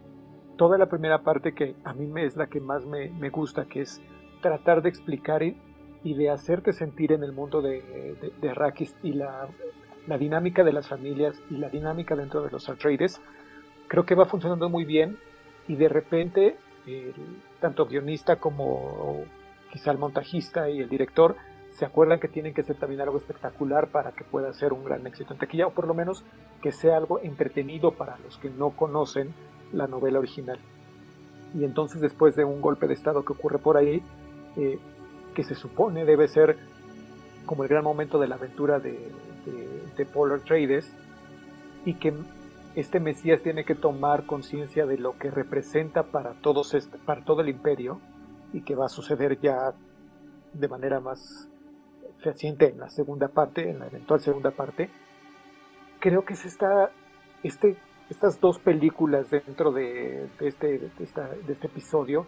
toda la primera parte que a mí me es la que más me, me gusta, que es tratar de explicar y, de hacerte sentir en el mundo de, de, de y la, la, dinámica de las familias y la dinámica dentro de los Atreides, creo que va funcionando muy bien y de repente tanto guionista como quizá el montajista y el director se acuerdan que tienen que ser también algo espectacular para que pueda ser un gran éxito en taquilla, o por lo menos que sea algo entretenido para los que no conocen la novela original. Y entonces después de un golpe de estado que ocurre por ahí, eh, que se supone debe ser como el gran momento de la aventura de, Polar Trades, y que este Mesías tiene que tomar conciencia de lo que representa para, todos este, para todo el imperio, y que va a suceder ya de manera más fehaciente en la segunda parte, en la eventual segunda parte, creo que es esta, este, estas dos películas dentro de, este, este episodio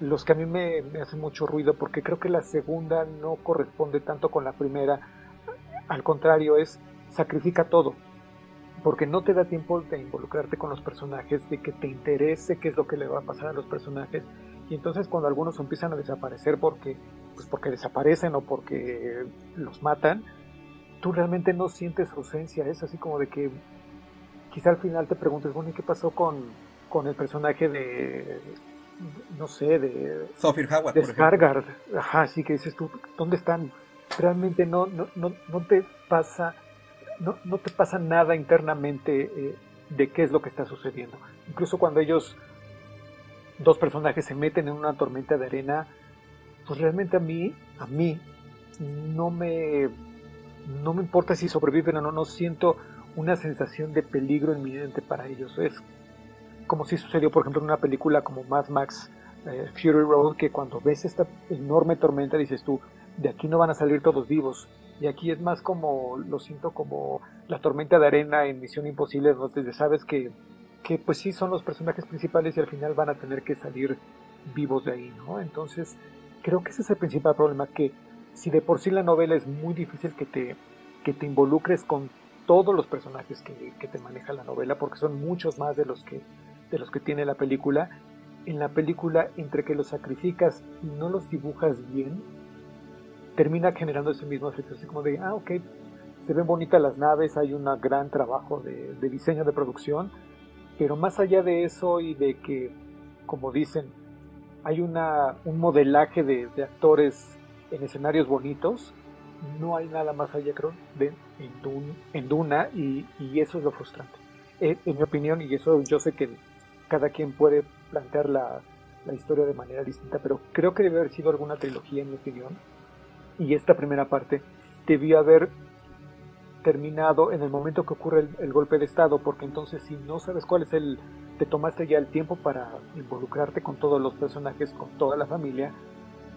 los que a mí me, me hacen mucho ruido porque creo que la segunda no corresponde tanto con la primera, al contrario es sacrifica todo, porque no te da tiempo de involucrarte con los personajes, de que te interese qué es lo que le va a pasar a los personajes, y entonces cuando algunos empiezan a desaparecer porque, pues porque desaparecen o porque los matan, tú realmente no sientes su ausencia, es así como de que quizá al final te preguntes, bueno, ¿y qué pasó con, con el personaje de, no sé, de... Sophie Howard, de Ajá, así que dices tú, ¿dónde están? Realmente no, no, no, no te pasa... No, no te pasa nada internamente eh, de qué es lo que está sucediendo. Incluso cuando ellos dos personajes se meten en una tormenta de arena, pues realmente a mí, a mí, no me, no me importa si sobreviven o no, no siento una sensación de peligro inminente para ellos. Es como si sucedió, por ejemplo, en una película como Mad Max eh, Fury Road, que cuando ves esta enorme tormenta dices tú, de aquí no van a salir todos vivos. Y aquí es más como, lo siento como la tormenta de arena en Misión Imposible, donde sabes que que pues sí son los personajes principales y al final van a tener que salir vivos de ahí, ¿no? Entonces, creo que ese es el principal problema, que si de por sí la novela es muy difícil que te, que te involucres con todos los personajes que, que, te maneja la novela, porque son muchos más de los que, de los que tiene la película, en la película, entre que los sacrificas y no los dibujas bien, termina generando ese mismo efecto, así como de, ah, ok, se ven bonitas las naves, hay un gran trabajo de, diseño de producción, pero más allá de eso y de que, como dicen, hay una, un modelaje de, actores en escenarios bonitos, no hay nada más allá, creo, de, en, Duna y, eso es lo frustrante. Eh, en mi opinión, y eso yo sé que cada quien puede plantear la, la historia de manera distinta, pero creo que debe haber sido alguna trilogía, en mi opinión, y esta primera parte debió haber terminado en el momento que ocurre el, golpe de estado, porque entonces si no sabes cuál es el, te tomaste ya el tiempo para involucrarte con todos los personajes, con toda la familia,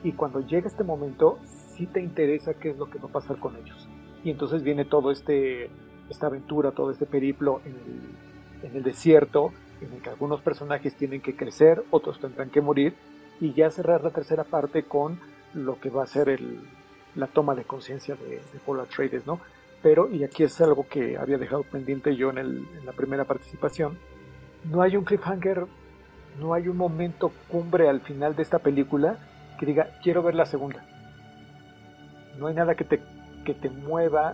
y cuando llega este momento, sí te interesa qué es lo que va a pasar con ellos. Y entonces viene todo este, esta aventura, todo este periplo en el, en el desierto, en el que algunos personajes tienen que crecer, otros tendrán que morir, y ya cerrar la tercera parte con lo que va a ser el, la toma de conciencia de, de Trades, ¿no? pero, y aquí es algo que había dejado pendiente yo en, la primera participación, no hay un cliffhanger, no hay un momento cumbre al final de esta película que diga, quiero ver la segunda. No hay nada que te, que te mueva,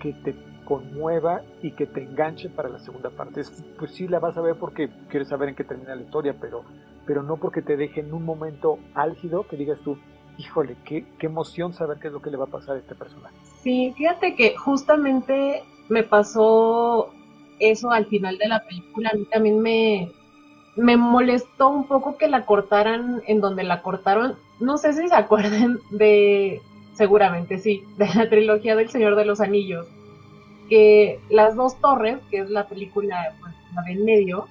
que te conmueva y que te enganche para la segunda parte. pues sí, la vas a ver porque quieres saber en qué termina la historia, pero, pero no porque te deje en un momento álgido que digas tú, híjole, qué, qué emoción saber qué es lo que le va a pasar a este personaje. Sí, fíjate que justamente me pasó eso al final de la película. A mí también me, me molestó un poco que la cortaran en donde la cortaron. No sé si se acuerdan de, seguramente sí, de la trilogía del Señor de los Anillos. Que las dos torres, que es la película, pues, la de en medio,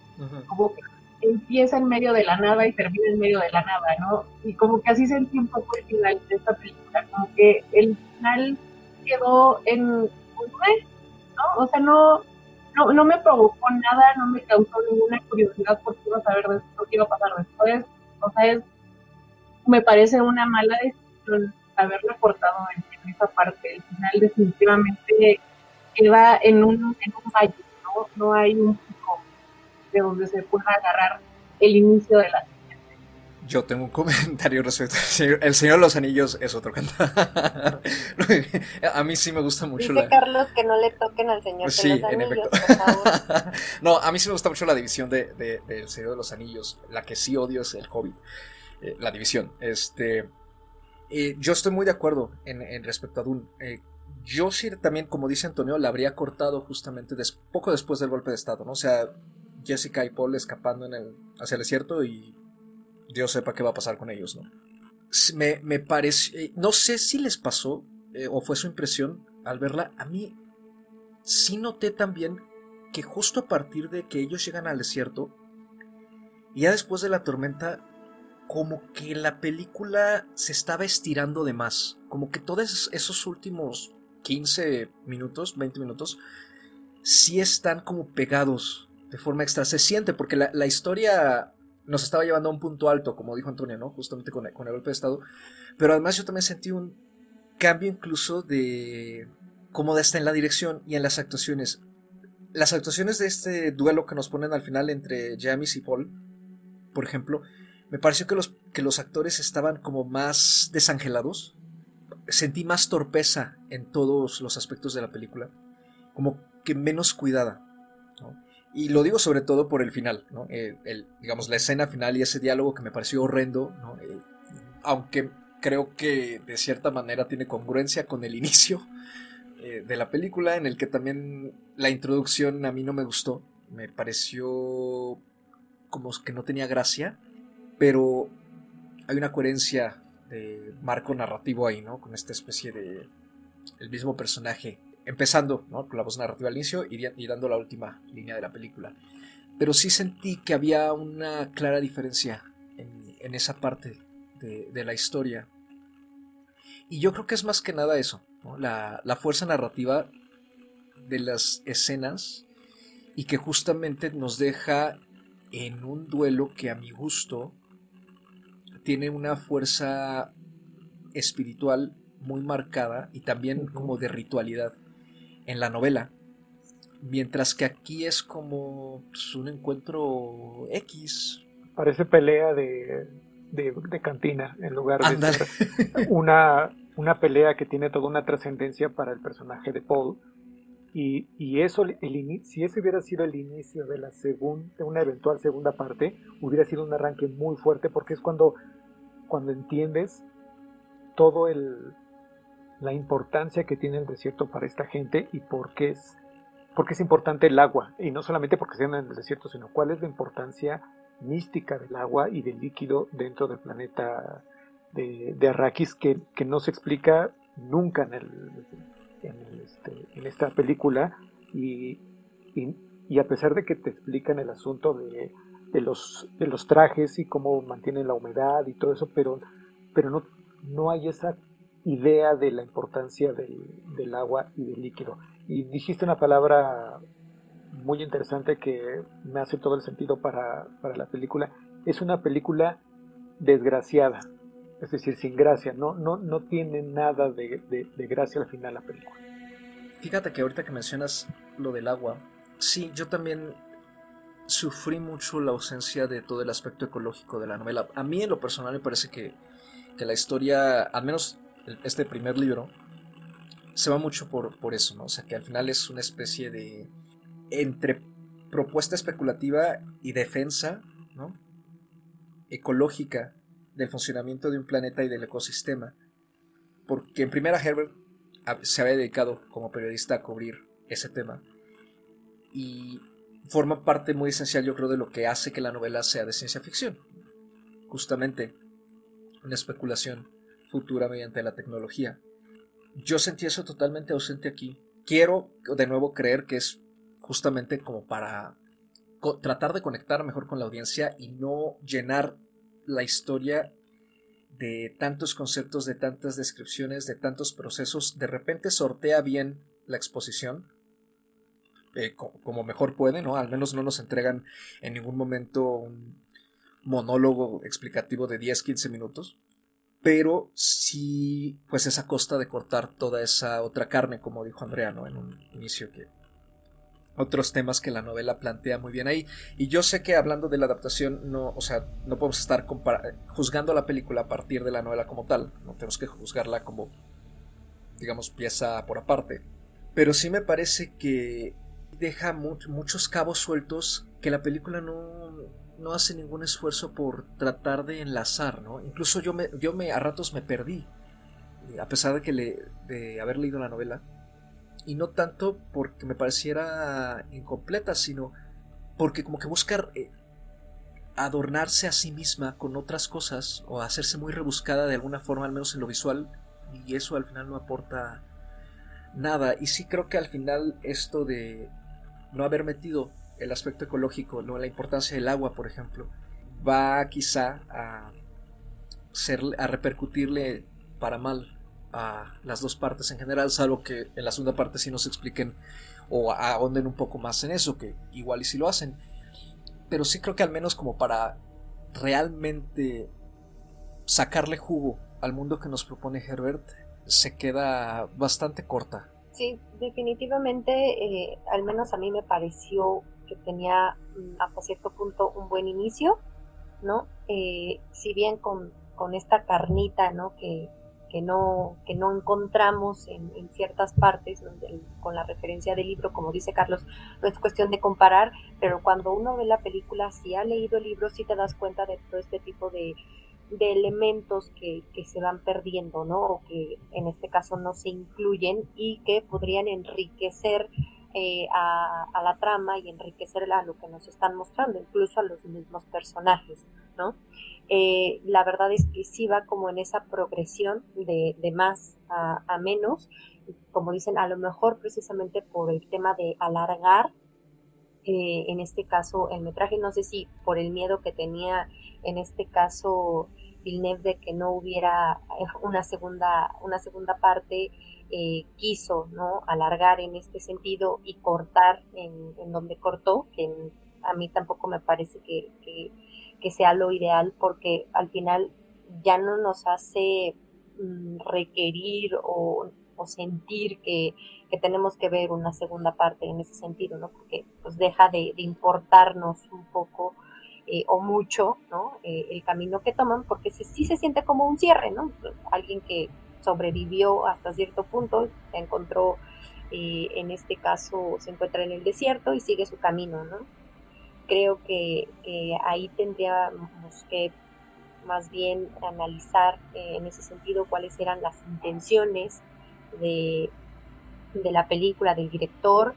como que empieza en medio de la nada y termina en medio de la nada, ¿no? Y como que así sentí un poco el final de esta película, como que el final quedó en un ¿no? O sea, no, no, no me provocó nada, no me causó ninguna curiosidad porque iba a saber de lo que iba a pasar después. O sea, es, me parece una mala decisión haberlo cortado en, esa parte. El final definitivamente queda en un, en un valle, ¿no? No hay un de donde se pueda agarrar el inicio de la yo tengo un comentario respecto al señor. El Señor de los Anillos es otro cantar. a mí sí me gusta mucho Dice Carlos que no le toquen al Señor de los Anillos, por favor. no, a mí sí me gusta mucho la división de, de, Señor de los Anillos. La que sí odio es el Hobbit. Eh, la división. Este. Eh, yo estoy muy de acuerdo en, respecto a Dune. Eh, yo sí también, como dice Antonio, la habría cortado justamente poco después del golpe de Estado, ¿no? O sea, Jessica y Paul escapando en el, hacia el desierto y Dios sepa qué va a pasar con ellos, ¿no? Me, me parece, eh, no sé si les pasó o fue su impresión al verla, a mí sí noté también que justo a partir de que ellos llegan al desierto, ya después de la tormenta, como que la película se estaba estirando de más. Como que todos esos últimos 15 minutos, 20 minutos, sí están como pegados de forma extra. Se siente porque la, historia nos estaba llevando a un punto alto, como dijo Antonio, ¿no? Justamente con con el golpe de estado. Pero además yo también sentí un cambio incluso de... como de hasta en la dirección y en las actuaciones. Las actuaciones de este duelo que nos ponen al final entre James y Paul, por ejemplo, me pareció que los, que los actores estaban como más desangelados. Sentí más torpeza en todos los aspectos de la película. Como que menos cuidada. Y lo digo sobre todo por el final, ¿no? Eh, digamos, la escena final y ese diálogo que me pareció horrendo, eh, aunque creo que de cierta manera tiene congruencia con el inicio eh, de la película, en el que también la introducción a mí no me gustó, me pareció como que no tenía gracia pero hay una coherencia de marco narrativo ahí, ¿no? Con esta especie de el mismo personaje, empezando ¿no? con la voz narrativa al inicio y, dando la última línea de la película. Pero sí sentí que había una clara diferencia en, esa parte de, la historia. Y yo creo que es más que nada eso, la, la fuerza narrativa de las escenas y que justamente nos deja en un duelo que a mi gusto tiene una fuerza espiritual muy marcada y también como de ritualidad en la novela. Mientras que aquí es como pues, un encuentro X. Parece pelea de, de, cantina en lugar de ser una, una pelea que tiene toda una trascendencia para el personaje de Paul. Y, y, eso, el, si ese hubiera sido el inicio de la segunda, de una eventual segunda parte, hubiera sido un arranque muy fuerte porque es cuando cuando entiendes todo el la importancia que tiene el desierto para esta gente y por qué es porque es importante el agua. Y no solamente porque estén en el desierto sino cuál es la importancia mística del agua y del líquido dentro del planeta de, de Arrakis que, no se explica nunca en, el, en, este, en esta película. Y, y, a pesar de que te explican el asunto de de los, de los trajes y cómo mantienen la humedad y todo eso, pero, pero no, no hay esa idea de la importancia del, agua y del líquido. Y dijiste una palabra muy interesante que me hace todo el sentido para, la película. Es una película desgraciada, es decir, sin gracia, no, no, no tiene nada de, de gracia al final la película. Fíjate que ahorita que mencionas lo del agua, sí, yo también sufrí mucho la ausencia de todo el aspecto ecológico de la novela. A mí en lo personal me parece que, la historia, al menos este primer libro, se va mucho por, por eso, ¿no? O sea, que al final es una especie de entre propuesta especulativa y defensa, ¿no? ecológica del funcionamiento de un planeta y del ecosistema. Porque en primera Herbert se había dedicado como periodista a cubrir ese tema. Y forma parte muy esencial, yo creo, de lo que hace que la novela sea de ciencia ficción. Justamente una especulación futura mediante la tecnología. Yo sentí eso totalmente ausente aquí. Quiero de nuevo creer que es justamente como para tratar de conectar mejor con la audiencia y no llenar la historia de tantos conceptos, de tantas descripciones, de tantos procesos. De repente sortea bien la exposición eh, como mejor puede, ¿no? Al menos no nos entregan en ningún momento un monólogo explicativo de 10, 15 minutos. Pero sí, pues es a costa de cortar toda esa otra carne, como dijo Andrea, ¿no? En un inicio que otros temas que la novela plantea muy bien ahí. Y yo sé que hablando de la adaptación, no, o sea, no podemos estar juzgando la película a partir de la novela como tal. No tenemos que juzgarla como, digamos, pieza por aparte. Pero sí me parece que deja muchos cabos sueltos que la película no, no, hace ningún esfuerzo por tratar de enlazar, ¿no? Incluso yo me, yo me a ratos me perdí a pesar de que le, de haber leído la novela, y no tanto porque me pareciera incompleta, sino porque como que buscar eh, adornarse a sí misma con otras cosas o hacerse muy rebuscada de alguna forma, al menos en lo visual, y eso al final no aporta nada. Y sí creo que al final esto de no haber metido el aspecto ecológico, ¿no? la importancia del agua, por ejemplo, va quizá a, ser, a repercutirle para mal a las dos partes en general, salvo que en la segunda parte sí nos expliquen o ahonden un poco más en eso, que igual y si lo hacen. Pero sí creo que al menos como para realmente sacarle jugo al mundo que nos propone Herbert, se queda bastante corta. Sí, definitivamente, eh, al menos a mí me pareció que tenía mm, hasta cierto punto un buen inicio, ¿no? Eh, si bien con, con, esta carnita, ¿no? Que, que no, que no encontramos en, ciertas partes, con la referencia del libro, como dice Carlos, no es cuestión de comparar, pero cuando uno ve la película, si ha leído el libro, sí te das cuenta de todo este tipo de, de elementos que, que, se van perdiendo, ¿no? O que en este caso no se incluyen y que podrían enriquecer eh, a, la trama y enriquecer a lo que nos están mostrando, incluso a los mismos personajes, ¿no? Eh, la verdad es que sí va como en esa progresión de, de más a, menos, como dicen, a lo mejor precisamente por el tema de alargar, eh, en este caso, el metraje, no sé si por el miedo que tenía en este caso Villeneuve de que no hubiera una segunda, una segunda parte, eh, quiso ¿no? alargar en este sentido y cortar en, donde cortó, que a mí tampoco me parece que, que, sea lo ideal porque al final ya no nos hace mm, requerir o, sentir que, que, tenemos que ver una segunda parte en ese sentido, ¿no? Porque pues deja de, importarnos un poco eh, o mucho, ¿no? Eh, el camino que toman, porque sí se siente como un cierre, ¿no? Alguien que sobrevivió hasta cierto punto, se encontró, eh, en este caso, se encuentra en el desierto y sigue su camino, ¿no? Creo que, ahí tendríamos que más bien analizar eh, en ese sentido cuáles eran las intenciones de, de la película, del director,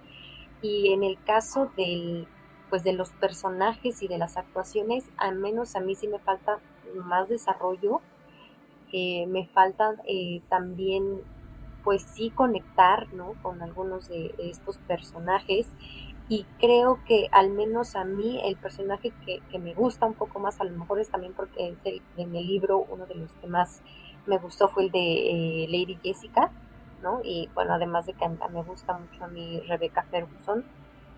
y en el caso del, pues de los personajes y de las actuaciones, al menos a mí sí me falta más desarrollo me falta eh, también pues sí conectar ¿no? con algunos de, estos personajes y creo que al menos a mí el personaje que, me gusta un poco más, a lo mejor es también porque es el, en el libro uno de los que más me gustó fue el de eh, Lady Jessica, ¿no? Y bueno, además de que me gusta mucho a mí Rebecca Ferguson,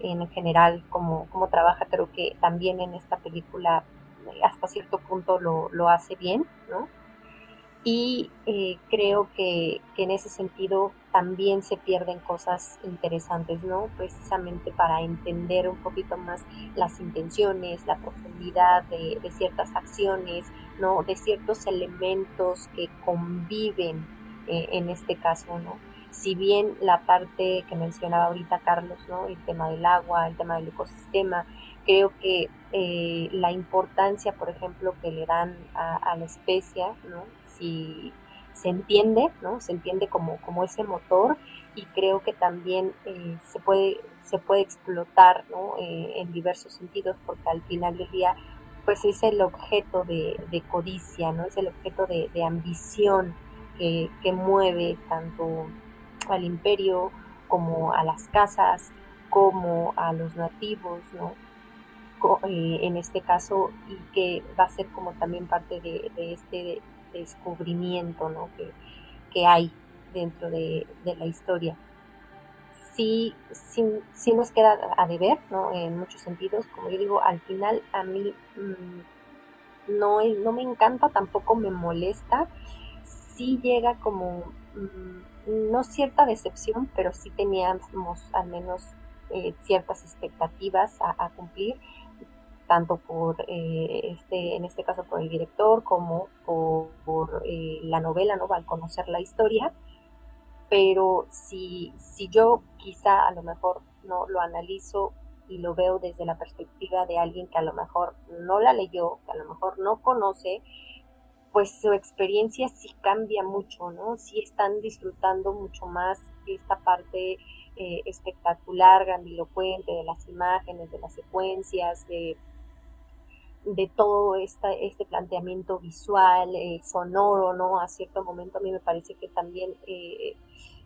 en general como, como trabaja, creo que también en esta película eh, hasta cierto punto lo, lo hace bien, ¿no? Y eh, creo que, en ese sentido también se pierden cosas interesantes, ¿no? Precisamente para entender un poquito más las intenciones, la profundidad de, ciertas acciones, ¿no? De ciertos elementos que conviven eh, en este caso, ¿no? Si bien la parte que mencionaba ahorita Carlos, ¿no? El tema del agua, el tema del ecosistema, creo que eh, la importancia, por ejemplo, que le dan a la especie, ¿no? Si se entiende, ¿no? Se entiende como, como ese motor y creo que también eh, se, puede, se puede explotar, ¿no? Eh, en diversos sentidos porque al final del día pues es el objeto de, codicia, ¿no? Es el objeto de, ambición que, mueve tanto al imperio como a las casas, como a los nativos, ¿no? Eh, en este caso, y que va a ser como también parte de este descubrimiento ¿no? que, que hay dentro de, la historia. Sí, sí, nos queda a deber, ¿no? En muchos sentidos, como yo digo, al final a mí mm, no, no me encanta, tampoco me molesta, sí llega como, mm, no cierta decepción, pero sí teníamos al menos eh, ciertas expectativas a, cumplir tanto por eh, este, en este caso por el director como por, eh, la novela, ¿no? Al conocer la historia. Pero si, si yo quizá a lo mejor no lo analizo y lo veo desde la perspectiva de alguien que a lo mejor no la leyó, que a lo mejor no conoce, pues su experiencia sí cambia mucho, ¿no? Sí están disfrutando mucho más esta parte eh, espectacular, grandilocuente de las imágenes, de las secuencias, de, de todo esta, este planteamiento visual, eh, sonoro, ¿no? A cierto momento a mí me parece que también eh,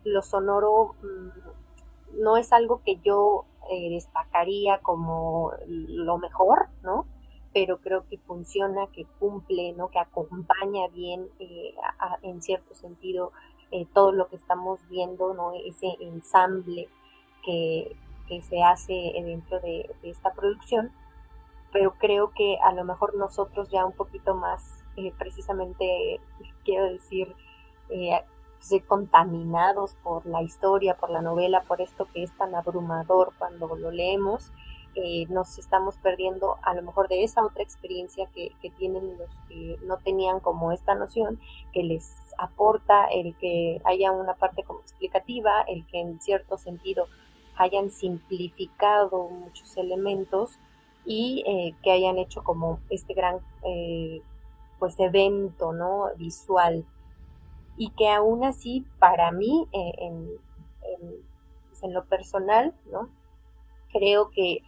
lo sonoro mm, no es algo que yo destacaría como lo mejor, ¿no? pero creo que funciona, que cumple, ¿no? que acompaña bien eh, en cierto sentido eh, todo lo que estamos viendo, ¿no? ese ensamble que, se hace dentro de, esta producción, pero creo que a lo mejor nosotros ya un poquito más, eh, precisamente, quiero decir, contaminados por la historia, por la novela, por esto que es tan abrumador cuando lo leemos, eh, nos estamos perdiendo a lo mejor de esa otra experiencia que, tienen los que no tenían como esta noción, que les aporta el que haya una parte como explicativa, el que en cierto sentido hayan simplificado muchos elementos y eh, que hayan hecho como este gran eh, pues evento no visual y que aún así para mí en, pues, en, lo personal no creo que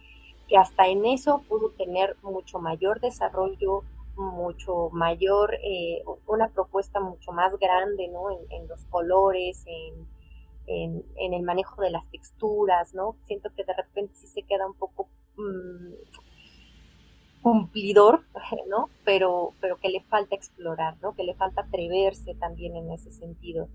que hasta en eso pudo tener mucho mayor desarrollo, mucho mayor, eh, una propuesta mucho más grande, ¿no? En, los colores, en, en, el manejo de las texturas, ¿no? Siento que de repente sí se queda un poco mm, cumplidor, ¿no? Pero, pero que le falta explorar, ¿no? Que le falta atreverse también en ese sentido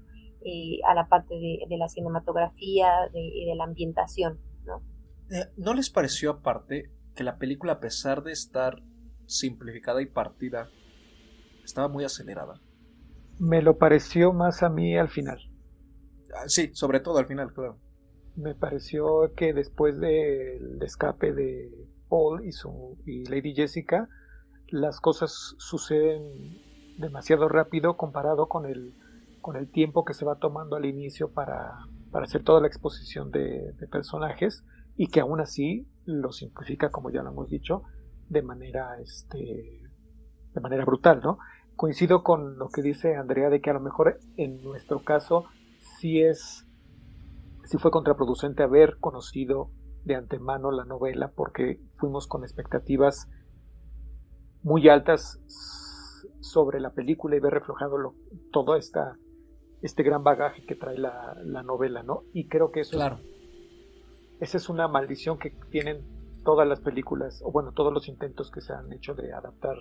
eh, a la parte de, de la cinematografía y de la ambientación, ¿no? Eh, ¿No les pareció aparte que la película, a pesar de estar simplificada y partida, estaba muy acelerada? Me lo pareció más a mí al final. Ah, sí, sobre todo al final, claro. Me pareció que después del escape de Paul y, su, y Lady Jessica, las cosas suceden demasiado rápido comparado con el, con el tiempo que se va tomando al inicio para, para hacer toda la exposición de, personajes y que aún así lo simplifica, como ya lo hemos dicho, de manera, este, de manera brutal, ¿no? Coincido con lo que dice Andrea de que a lo mejor en nuestro caso sí es, sí fue contraproducente haber conocido de antemano la novela porque fuimos con expectativas muy altas sobre la película y ver reflejado lo, todo esta, este gran bagaje que trae la, la novela, ¿no? Y creo que eso claro esa es una maldición que tienen todas las películas, o bueno, todos los intentos que se han hecho de adaptar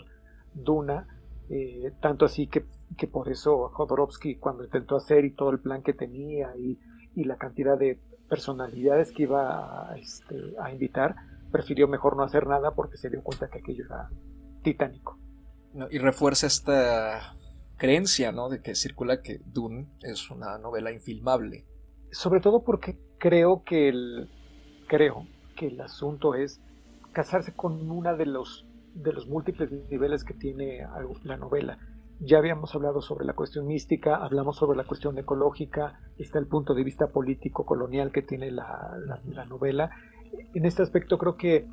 Duna, eh, tanto así que, que, por eso Jodorowsky cuando intentó hacer y todo el plan que tenía y, la cantidad de personalidades que iba a, este, a invitar, prefirió mejor no hacer nada porque se dio cuenta que aquello era titánico. y refuerza esta creencia, ¿no? De que circula que Dune es una novela infilmable. Sobre todo porque creo que el, creo que el asunto es casarse con una de los, de los múltiples niveles que tiene la novela. Ya habíamos hablado sobre la cuestión mística, hablamos sobre la cuestión ecológica, está el punto de vista político colonial que tiene la, novela. En este aspecto creo que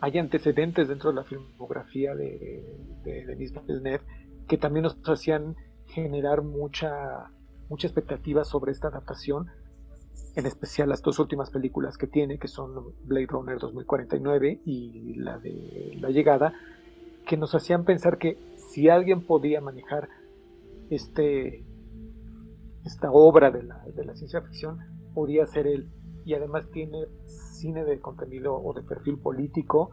hay antecedentes dentro de la filmografía de, de Denis Villeneuve que también nos hacían generar mucha, mucha expectativa sobre esta adaptación, en especial las dos últimas películas que tiene, que son Blade Runner 2049 y la de La Llegada, que nos hacían pensar que si alguien podía manejar este, esta obra de la, de la ciencia ficción, podía ser él. Y además tiene cine de contenido o de perfil político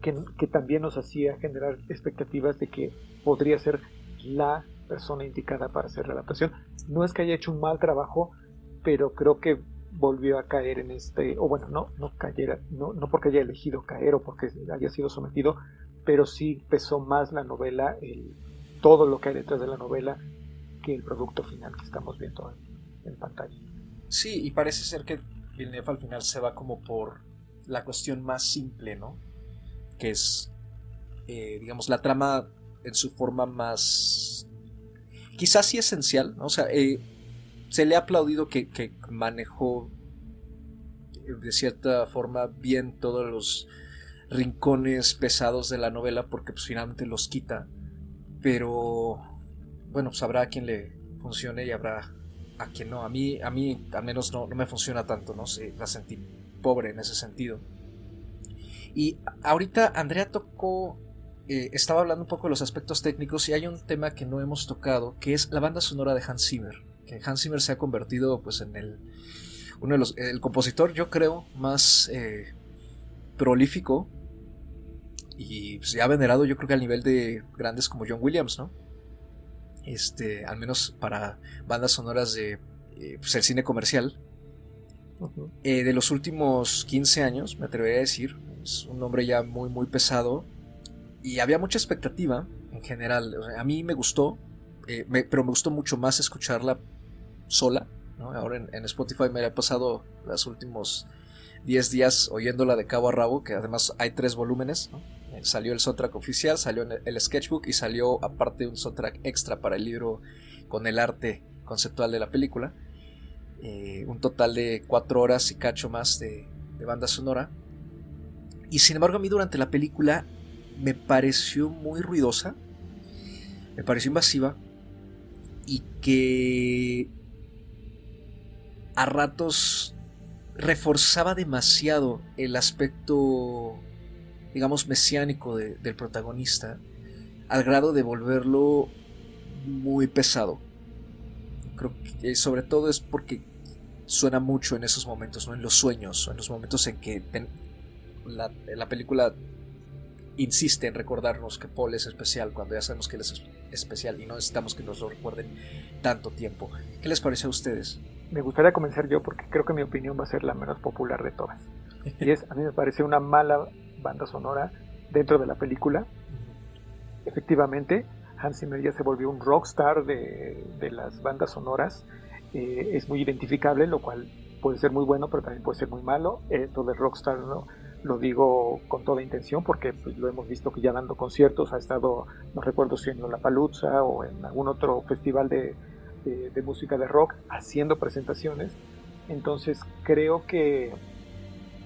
que, que también nos hacía generar expectativas de que podría ser la persona indicada para hacer la adaptación. No es que haya hecho un mal trabajo, pero creo que volvió a caer en este, o bueno, no, no cayera, no, no porque haya elegido caer o porque haya sido sometido, pero sí pesó más la novela, el, todo lo que hay detrás de la novela, que el producto final que estamos viendo en, pantalla. Sí, y parece ser que Villeneuve al final se va como por la cuestión más simple, ¿no? Que es, eh, digamos, la trama en su forma más, quizás sí esencial, ¿no? O sea, eh, se le ha aplaudido que, manejó eh, de cierta forma bien todos los rincones pesados de la novela porque pues finalmente los quita pero bueno, pues a quien le funcione y habrá a quien no. A mí, a mí al menos no, me funciona tanto, ¿no? sé, la sentí pobre en ese sentido. Y ahorita Andrea tocó, eh, estaba hablando un poco de los aspectos técnicos y hay un tema que no hemos tocado, que es la banda sonora de Hans Zimmer. Que Hans Zimmer se ha convertido pues en el, uno de los, el compositor yo creo más eh, prolífico y pues, ya venerado yo creo que al nivel de grandes como John Williams, ¿no? Este, al menos para bandas sonoras de eh, pues, el cine comercial. de los últimos 15 años, me atrevería a decir, es un nombre ya muy, muy pesado. Y había mucha expectativa en general. a mí me gustó, eh, pero me gustó mucho más escucharla sola. Ahora en, Spotify me he pasado los últimos 10 días oyéndola de cabo a rabo, que además hay tres volúmenes. Eh, salió el soundtrack oficial, salió el sketchbook y salió aparte un soundtrack extra para el libro con el arte conceptual de la película. Eh, un total de 4 horas y cacho más de banda sonora. Y sin embargo a mí durante la película me pareció muy ruidosa, me pareció invasiva y que a ratos reforzaba demasiado el aspecto, digamos, mesiánico del protagonista, al grado de volverlo muy pesado. Creo que sobre todo es porque suena mucho en esos momentos, ¿no? en los sueños, en los momentos en que la, la, película insiste en recordarnos que Paul es especial cuando ya sabemos que él es especial y no necesitamos que nos lo recuerden tanto tiempo. ¿Qué les parece a ustedes? Me gustaría comenzar yo porque creo que mi opinión va a ser la menos popular de todas. Y es, a mí me parece una mala banda sonora dentro de la película. Efectivamente, Hans Zimmer ya se volvió un rockstar de, de las bandas sonoras. Eh, es muy identificable, lo cual puede ser muy bueno, pero también puede ser muy malo. Esto de rockstar no, lo digo con toda intención porque pues, lo hemos visto que ya dando conciertos, ha estado, no recuerdo si en La Paluzza o en algún otro festival de, de, música de rock, haciendo presentaciones. Entonces creo que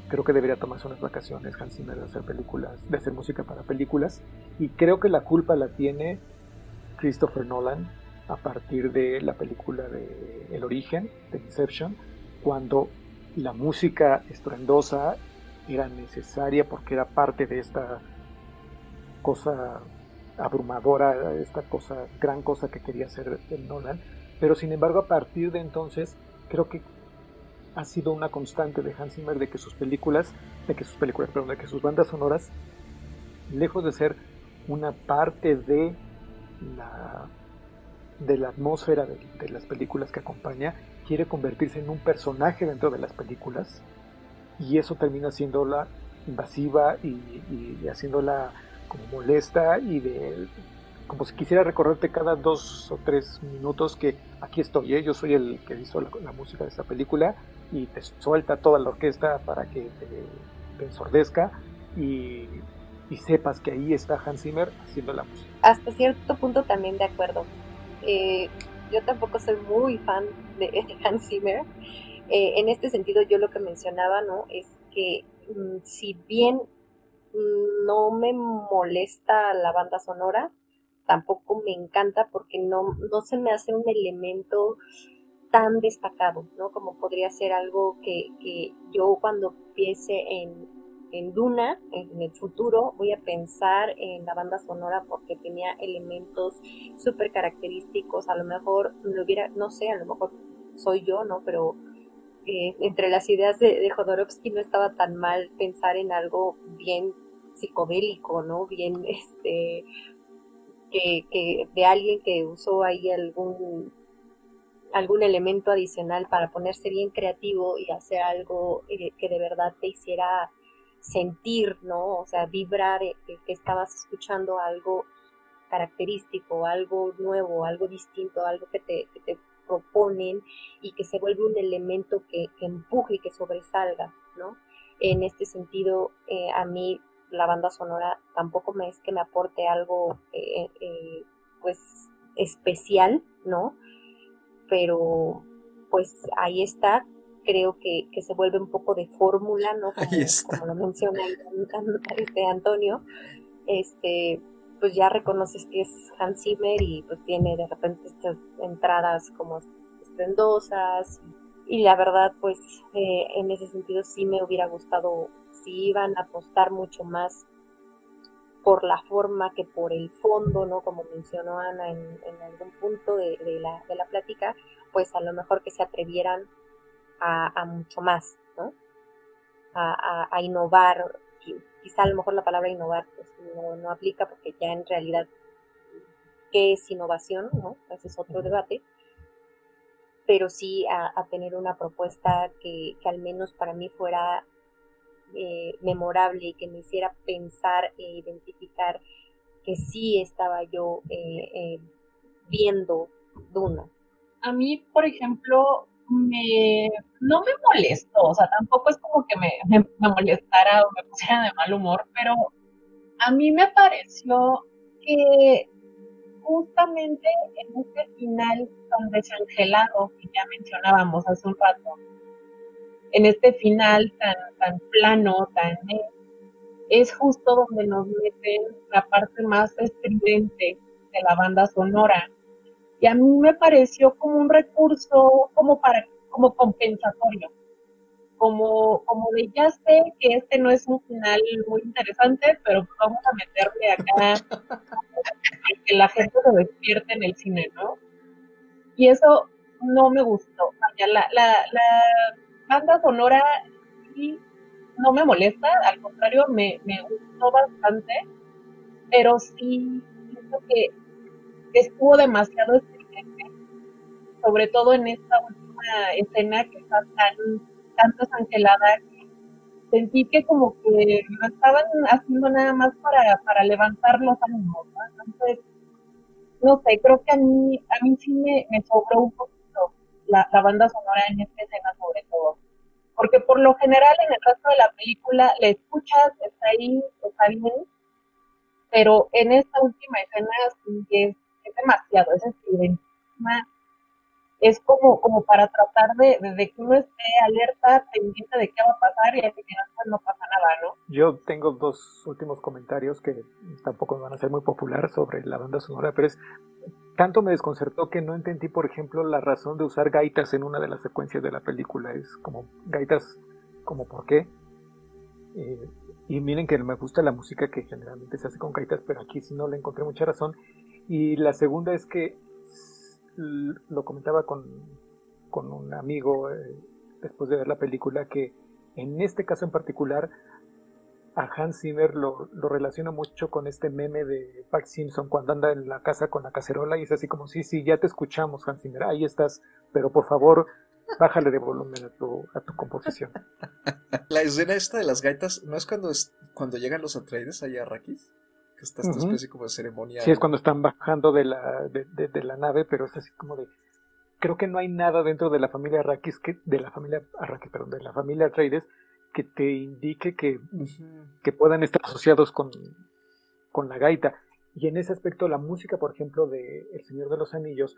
creo que debería tomarse unas vacaciones Hans Zimmer de hacer películas, de hacer música para películas. Y creo que la culpa la tiene Christopher Nolan a partir de la película de El origen, de Inception, cuando la música estruendosa era necesaria porque era parte de esta cosa abrumadora, esta cosa, gran cosa que quería hacer Nolan. Pero sin embargo, a partir de entonces, creo que ha sido una constante de Hans Zimmer de que sus películas, de que sus películas, perdón, de que sus bandas sonoras, lejos de ser una parte de la de la atmósfera de, las películas que acompaña, quiere convertirse en un personaje dentro de las películas y eso termina haciéndola invasiva y, haciéndola como molesta y de como si quisiera recorrerte cada dos o tres minutos que aquí estoy, ¿eh? yo soy el que hizo la, música de esta película y te suelta toda la orquesta para que te, ensordezca y, sepas que ahí está Hans Zimmer haciendo la música. Hasta cierto punto también de acuerdo. Eh, yo tampoco soy muy fan de Hans Zimmer. Eh, en este sentido, yo lo que mencionaba, ¿no? Es que mm, si bien mm, no me molesta la banda sonora, tampoco me encanta porque no, no se me hace un elemento tan destacado, ¿no? Como podría ser algo que, que yo cuando piense en, en Duna, en, el futuro, voy a pensar en la banda sonora porque tenía elementos súper característicos, a lo mejor no hubiera, no sé, a lo mejor soy yo, ¿no? Pero entre las ideas de, Jodorowsky no estaba tan mal pensar en algo bien psicodélico, ¿no? Bien, este, que, de alguien que usó ahí algún algún elemento adicional para ponerse bien creativo y hacer algo eh, que de verdad te hiciera sentir, ¿no? O sea, vibrar eh, que estabas escuchando algo característico, algo nuevo, algo distinto, algo que te, proponen y que se vuelve un elemento que, empuje y que sobresalga, ¿no? En este sentido, eh, a mí la banda sonora tampoco me es que me aporte algo, eh, pues, especial, ¿no? Pero, pues, ahí está. Creo que, se vuelve un poco de fórmula, ¿no? Como, lo menciona este Antonio. Este, pues ya reconoces que es Hans Zimmer y pues tiene de repente estas entradas como estrendosas y la verdad pues eh, en ese sentido sí me hubiera gustado si iban a apostar mucho más por la forma que por el fondo, ¿no? Como mencionó Ana en, algún punto de, la, de la plática, pues a lo mejor que se atrevieran a, mucho más, ¿no? A, a, innovar, quizá a lo mejor la palabra innovar pues no, no, aplica porque ya en realidad, ¿qué es innovación? ¿no? Ese es otro debate, pero sí a, tener una propuesta que, que al menos para mí fuera eh, memorable y que me hiciera pensar e identificar que sí estaba yo eh, eh, viendo Duna. A mí, por ejemplo, me, no me molestó, o sea, tampoco es como que me, me, molestara o me pusiera de mal humor, pero a mí me pareció que justamente en este final tan desangelado que ya mencionábamos hace un rato, en este final tan, tan plano, tan es justo donde nos meten la parte más estridente de la banda sonora. Y a mí me pareció como un recurso como para como compensatorio. Como, como de ya sé que este no es un final muy interesante, pero vamos a meterle acá para que la gente se despierte en el cine, ¿no? Y eso no me gustó. la, la, la banda sonora sí no me molesta, al contrario, me, me gustó bastante, pero sí siento que, estuvo demasiado estridente, sobre todo en esta última escena que está tan, tan desangelada sentí que como que lo estaban haciendo nada más para, para levantar los ánimos, ¿no? Entonces, no sé, creo que a mí, a mí sí me, me sobró un poquito la, la banda sonora en esta escena sobre todo porque por lo general en el resto de la película la escuchas, está ahí, está bien, pero en esta última escena sí es, demasiado, es evidentísima, es como, como para tratar de, de, que uno esté alerta, pendiente de qué va a pasar y al final pues no pasa nada, ¿no? Yo tengo dos últimos comentarios que tampoco van a ser muy populares sobre la banda sonora, pero es tanto me desconcertó que no entendí, por ejemplo, la razón de usar gaitas en una de las secuencias de la película. Es como gaitas, como por qué. Eh, y miren que me gusta la música que generalmente se hace con gaitas, pero aquí sí no le encontré mucha razón. Y la segunda es que lo comentaba con, con un amigo eh, después de ver la película, que en este caso en particular a Hans Zimmer lo, lo relaciono mucho con este meme de Bart Simpson cuando anda en la casa con la cacerola y es así como, sí, sí, ya te escuchamos, Hans Zimmer, ahí estás, pero por favor, bájale de volumen a tu, a tu composición. La escena esta de las gaitas, ¿no es cuando, es, cuando llegan los Atreides allá a Arrakis? Que está esta especie como de ceremonia. Sí, es cuando están bajando de la, de, de, la nave, pero es así como de... Creo que no hay nada dentro de la familia Arrakis, que, de la familia Arrakis, perdón, de la familia Atreides, que te indique que, que puedan estar asociados con, con la gaita. Y en ese aspecto, la música, por ejemplo, de El Señor de los Anillos,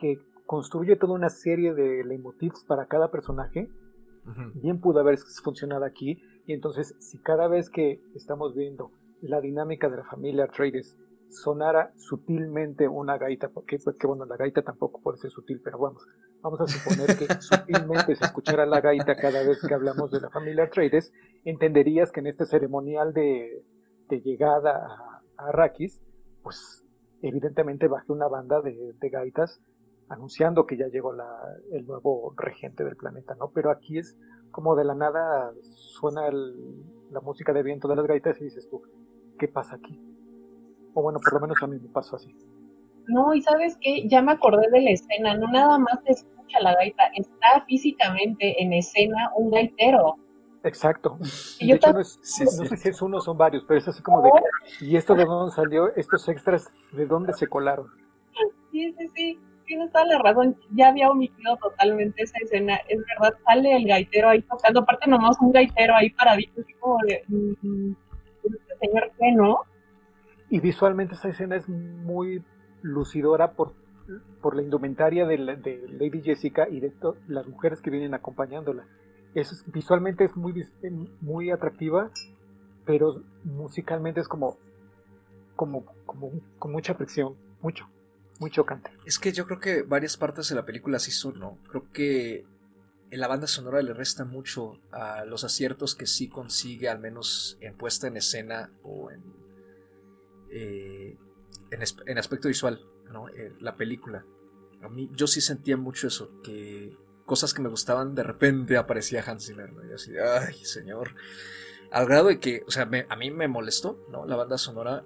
que construye toda una serie de leitmotivs para cada personaje, bien pudo haber funcionado aquí. Y entonces, si cada vez que estamos viendo la dinámica de la familia Atreides sonara sutilmente una gaita, porque pues, bueno, la gaita tampoco puede ser sutil, pero vamos, vamos a suponer que sutilmente se escuchara la gaita cada vez que hablamos de la familia Atreides, entenderías que en este ceremonial de, llegada a, Arrakis, pues evidentemente baje una banda de, gaitas anunciando que ya llegó la, el nuevo regente del planeta, ¿no? Pero aquí es como de la nada suena la música de viento de las gaitas y dices tú, ¿qué pasa aquí? O bueno, por lo menos a mí me pasó así. No, y sabes qué, ya me acordé de la escena, no nada más se escucha la gaita, está físicamente en escena un gaitero. Exacto. Y de hecho, no, sé si es uno o son varios, pero es así como de, ¿y esto de dónde salió? ¿Estos extras de dónde se colaron? Sí, sí, sí, tienes toda la razón, ya había omitido totalmente esa escena, es verdad, sale el gaitero ahí tocando, aparte nomás un gaitero ahí paradito, así como de, mm, mm, este señor qué, ¿no? Y visualmente esa escena es muy lucidora por, por la indumentaria de, Lady Jessica y de las mujeres que vienen acompañándola. Eso visualmente es muy, muy atractiva, pero musicalmente es como, como, como con mucha fricción, mucho, muy chocante. Es que yo creo que varias partes de la película sí son, ¿no? Creo que en la banda sonora le resta mucho a los aciertos que sí consigue, al menos en puesta en escena o en, eh, en, aspecto visual, ¿no? Eh, la película. A mí, yo sí sentía mucho eso, que cosas que me gustaban, de repente aparecía Hans Zimmer, ¿no? Y así, ay, señor. Al grado de que, o sea, a mí me molestó, ¿no? La banda sonora,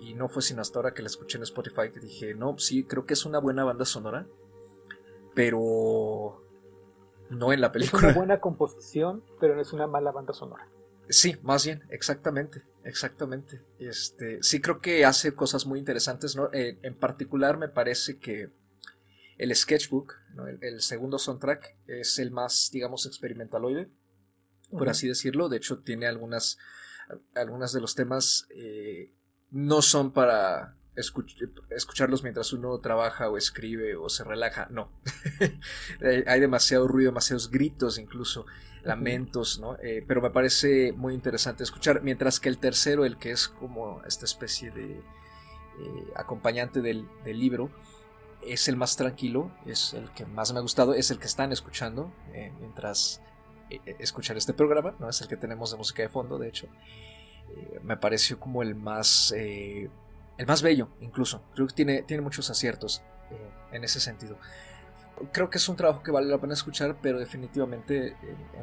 y no fue sin hasta ahora que la escuché en Spotify que dije, no, sí, creo que es una buena banda sonora, pero no en la película. Es una buena composición, pero no es una mala banda sonora. Sí, más bien, exactamente, exactamente. Este, sí creo que hace cosas muy interesantes, ¿no? Eh, en particular me parece que el sketchbook, el, segundo soundtrack, es el más, digamos, experimentaloide, por así decirlo. De hecho, tiene algunas, algunas de los temas eh, no son para escucharlos mientras uno trabaja o escribe o se relaja, no. Hay demasiado ruido, demasiados gritos incluso, lamentos, ¿no? Eh, pero me parece muy interesante escuchar, mientras que el tercero, el que es como esta especie de eh, acompañante del, libro, es el más tranquilo, es el que más me ha gustado, es el que están escuchando eh, mientras escuchan este programa, ¿no? Es el que tenemos de música de fondo, de hecho. me pareció como el más el más bello incluso. Creo que tiene, tiene muchos aciertos en ese sentido. Creo que es un trabajo que vale la pena escuchar, pero definitivamente eh,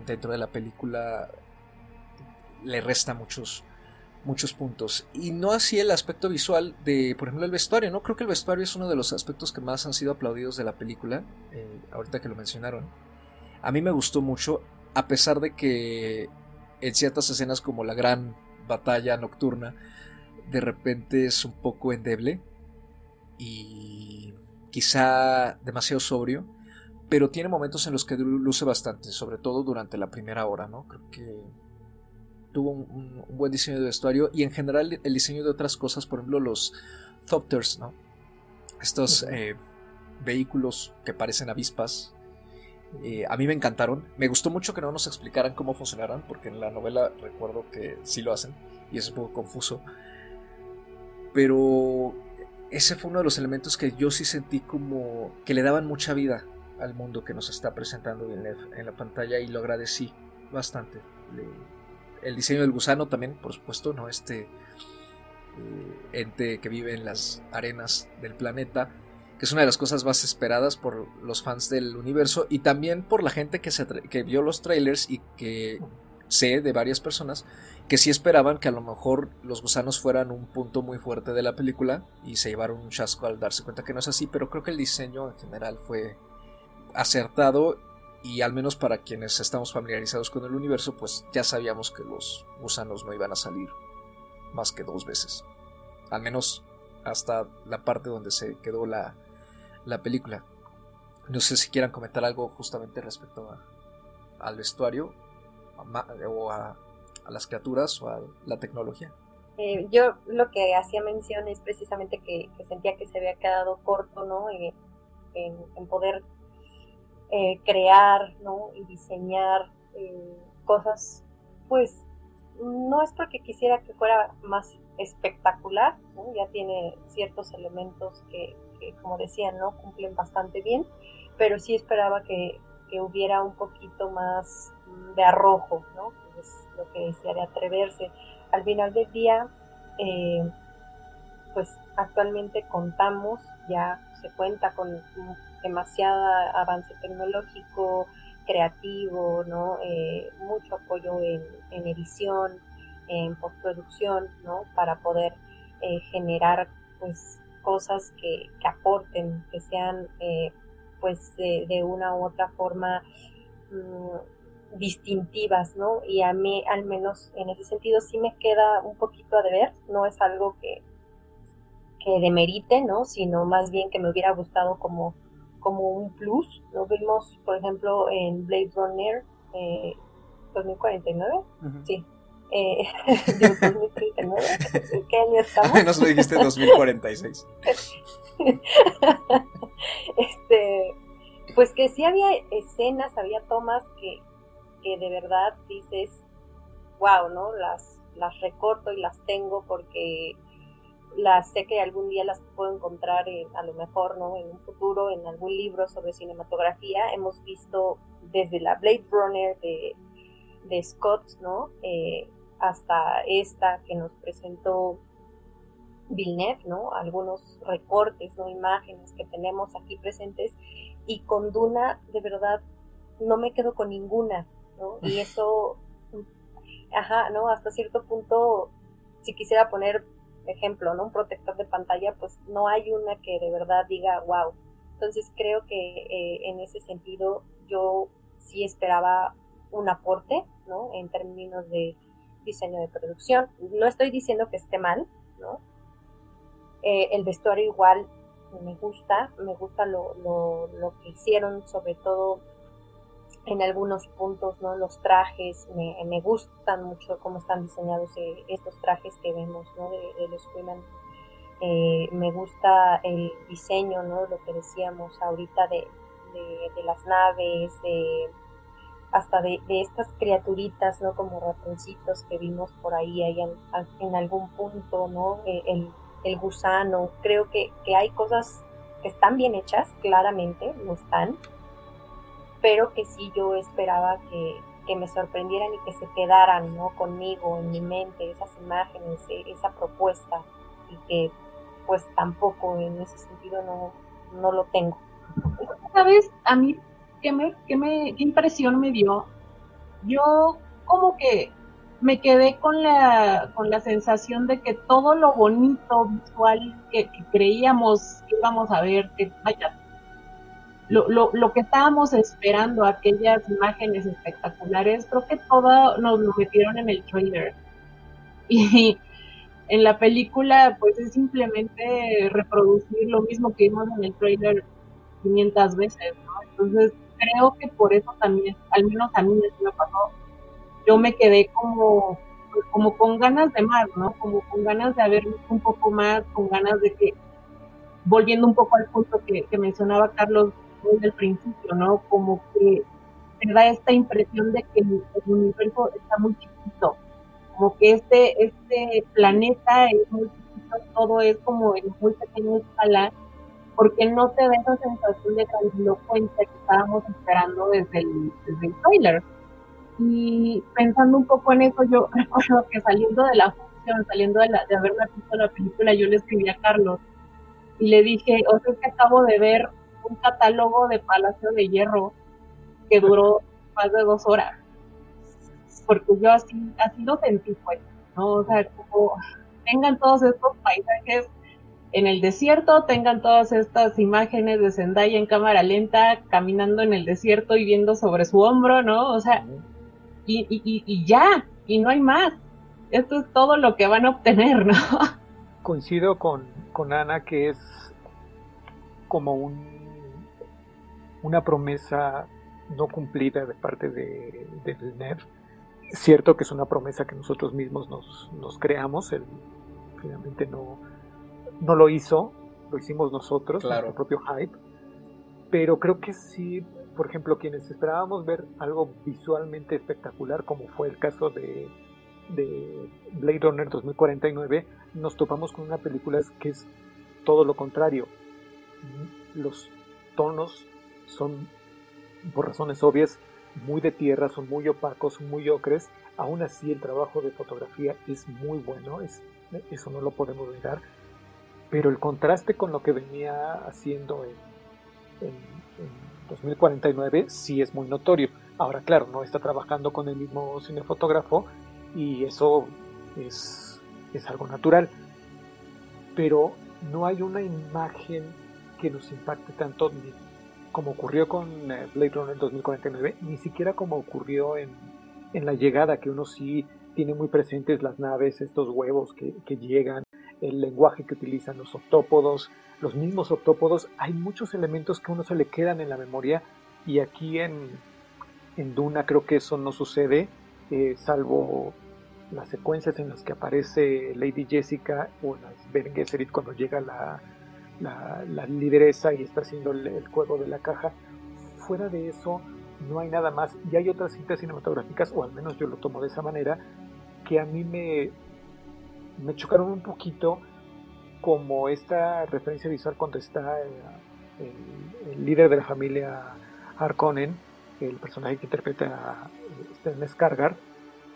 dentro de la película le resta muchos, muchos puntos. Y no así el aspecto visual de, por ejemplo, el vestuario, ¿no? Creo que el vestuario es uno de los aspectos que más han sido aplaudidos de la película, eh, ahorita que lo mencionaron. A mí me gustó mucho, a pesar de que en ciertas escenas como la gran batalla nocturna, de repente es un poco endeble y quizá demasiado sobrio, pero tiene momentos en los que luce bastante, sobre todo durante la primera hora, ¿no? Creo que tuvo un, buen diseño de vestuario y en general el diseño de otras cosas, por ejemplo los Thopters, ¿no? Estos eh, vehículos que parecen avispas. Eh, a mí me encantaron. Me gustó mucho que no nos explicaran cómo funcionaran, porque en la novela recuerdo que sí lo hacen y es un poco confuso. Pero ese fue uno de los elementos que yo sí sentí como que le daban mucha vida al mundo que nos está presentando en la pantalla y lo agradecí bastante. El diseño del gusano también, por supuesto, ¿no? Este eh, ente que vive en las arenas del planeta, que es una de las cosas más esperadas por los fans del universo y también por la gente que, se que vio los trailers y que sé de varias personas que sí esperaban que a lo mejor los gusanos fueran un punto muy fuerte de la película y se llevaron un chasco al darse cuenta que no es así, pero creo que el diseño en general fue acertado y al menos para quienes estamos familiarizados con el universo, pues ya sabíamos que los gusanos no iban a salir más que dos veces. Al menos hasta la parte donde se quedó la, la película. No sé si quieran comentar algo justamente respecto a, al vestuario o a las criaturas o a la tecnología. Eh, yo lo que hacía mención es precisamente que, sentía que se había quedado corto, ¿no? Eh, en, poder eh, crear, ¿no? Y diseñar cosas, pues, no es porque quisiera que fuera más espectacular, Ya tiene ciertos elementos que, que, como decían, ¿no? Cumplen bastante bien, pero sí esperaba que, que hubiera un poquito más de arrojo, ¿no? es lo que decía de atreverse. Al final del día, eh, pues actualmente contamos, ya se cuenta con demasiado avance tecnológico, creativo, ¿no? Eh, mucho apoyo en, edición, en postproducción, ¿no? Para poder eh, generar pues cosas que, aporten, que sean pues de, una u otra forma mm, distintivas, ¿no? Y a mí, al menos en ese sentido, sí me queda un poquito a deber, no es algo que, que demerite, ¿no? Sino más bien que me hubiera gustado como, como un plus. Lo vimos, por ejemplo, en Blade Runner eh, 2049, sí. Eh, 2039, ¿en qué año estamos? Nos lo dijiste 2046. este, pues que sí había escenas, había tomas que, que de verdad dices, wow, ¿no? Las, las recorto y las tengo porque las sé que algún día las puedo encontrar a lo mejor no en un futuro en algún libro sobre cinematografía. Hemos visto desde la Blade Runner de, de Scott no eh, hasta esta que nos presentó Villeneuve no algunos recortes no imágenes que tenemos aquí presentes. Y con Duna de verdad no me quedo con ninguna no y eso ajá no hasta cierto punto si quisiera poner ejemplo, ¿no? Un protector de pantalla, pues no hay una que de verdad diga, wow. Entonces creo que eh, en ese sentido yo sí esperaba un aporte, ¿no? En términos de diseño de producción. No estoy diciendo que esté mal, ¿no? Eh, el vestuario igual me gusta, me gusta lo, lo, lo que hicieron, sobre todo en algunos puntos, ¿no? Los trajes, me, me gustan mucho cómo están diseñados eh, estos trajes que vemos, ¿no? De, los Freeman. Eh, me gusta el diseño, ¿no? Lo que decíamos ahorita de, de, las naves, hasta de, estas criaturitas, ¿no? Como ratoncitos que vimos por ahí, ahí en, algún punto, ¿no? Eh, el, el gusano. Creo que, que hay cosas que están bien hechas, claramente, no están, pero que sí yo esperaba que, me sorprendieran y que se quedaran ¿no? conmigo en mi mente esas imágenes, e, esa propuesta y que pues tampoco en ese sentido no, no lo tengo. ¿Sabes? A mí, ¿qué, me, qué, me, qué impresión me dio? Yo como que me quedé con la, con la sensación de que todo lo bonito visual que, que creíamos que íbamos a ver, que vaya, lo, lo, lo, que estábamos esperando, aquellas imágenes espectaculares, creo que todo nos lo metieron en el trailer. Y en la película, pues es simplemente reproducir lo mismo que vimos en el trailer 500 veces, ¿no? Entonces, creo que por eso también, al menos a mí me pasó, yo me quedé como, como con ganas de más, ¿no? Como con ganas de haber visto un poco más, con ganas de que, volviendo un poco al punto que, que mencionaba Carlos desde el principio, ¿no? Como que te da esta impresión de que el, universo está muy chiquito, como que este, este planeta es muy chiquito, todo es como en muy pequeña escala, porque no te da esa sensación de grandilocuencia que estábamos esperando desde el, desde el trailer. Y pensando un poco en eso, yo recuerdo que saliendo de la función, saliendo de, la, de haber visto la película, yo le escribí a Carlos y le dije, o sea, es que acabo de ver un catálogo de Palacio de Hierro que duró más de dos horas. Porque yo así, así lo sentí, pues, ¿no? O sea, como tengan todos estos paisajes en el desierto, tengan todas estas imágenes de Zendaya en cámara lenta, caminando en el desierto y viendo sobre su hombro, ¿no? O sea, y, y, y ya, y no hay más. Esto es todo lo que van a obtener, ¿no? Coincido con, con Ana que es como un una promesa no cumplida de parte de, del NEF. Cierto que es una promesa que nosotros mismos nos, creamos, él finalmente no, no lo hizo, lo hicimos nosotros, nuestro propio hype, pero creo que sí, por ejemplo, quienes esperábamos ver algo visualmente espectacular, como fue el caso de, de Blade Runner 2049, nos topamos con una película que es todo lo contrario. Los tonos son, por razones obvias, muy de tierra, son muy opacos, muy ocres. Aún así, el trabajo de fotografía es muy bueno, es, eso no lo podemos negar. Pero el contraste con lo que venía haciendo en, en, 2049 sí es muy notorio. Ahora, claro, no está trabajando con el mismo cinefotógrafo y eso es, es algo natural. Pero no hay una imagen que nos impacte tanto ni como ocurrió con eh, Blade Runner 2049, ni siquiera como ocurrió en, en la llegada, que uno sí tiene muy presentes las naves, estos huevos que, que llegan, el lenguaje que utilizan los octópodos, los mismos octópodos, hay muchos elementos que a uno se le quedan en la memoria y aquí en, en Duna creo que eso no sucede, eh, salvo las secuencias en las que aparece Lady Jessica o las Beren Gesserit cuando llega la, la, lideresa y está haciendo el, juego de la caja. Fuera de eso, no hay nada más. Y hay otras cintas cinematográficas, o al menos yo lo tomo de esa manera, que a mí me, me chocaron un poquito como esta referencia visual cuando está el, líder de la familia Harkonnen, el personaje que interpreta a Stellan Skargar,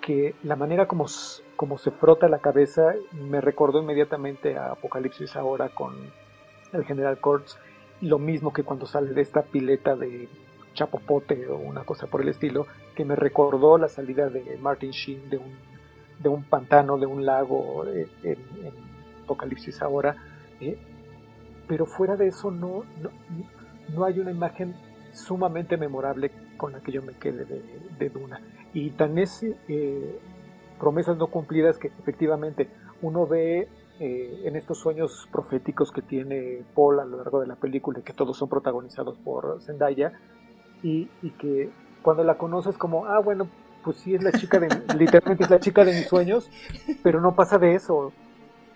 que la manera como, como se frota la cabeza me recordó inmediatamente a Apocalipsis ahora con el general Kurtz, lo mismo que cuando sale de esta pileta de chapopote o una cosa por el estilo, que me recordó la salida de Martin Sheen de un, de un pantano, de un lago eh, en, Apocalipsis ahora. Eh, pero fuera de eso no, no, hay una imagen sumamente memorable con la que yo me quede de, Duna. Y tan es eh, promesas no cumplidas que efectivamente uno ve en estos sueños proféticos que tiene Paul a lo largo de la película y que todos son protagonizados por Zendaya, y, que cuando la conoces como, ah, bueno, pues sí es la chica de, literalmente es la chica de mis sueños, pero no pasa de eso.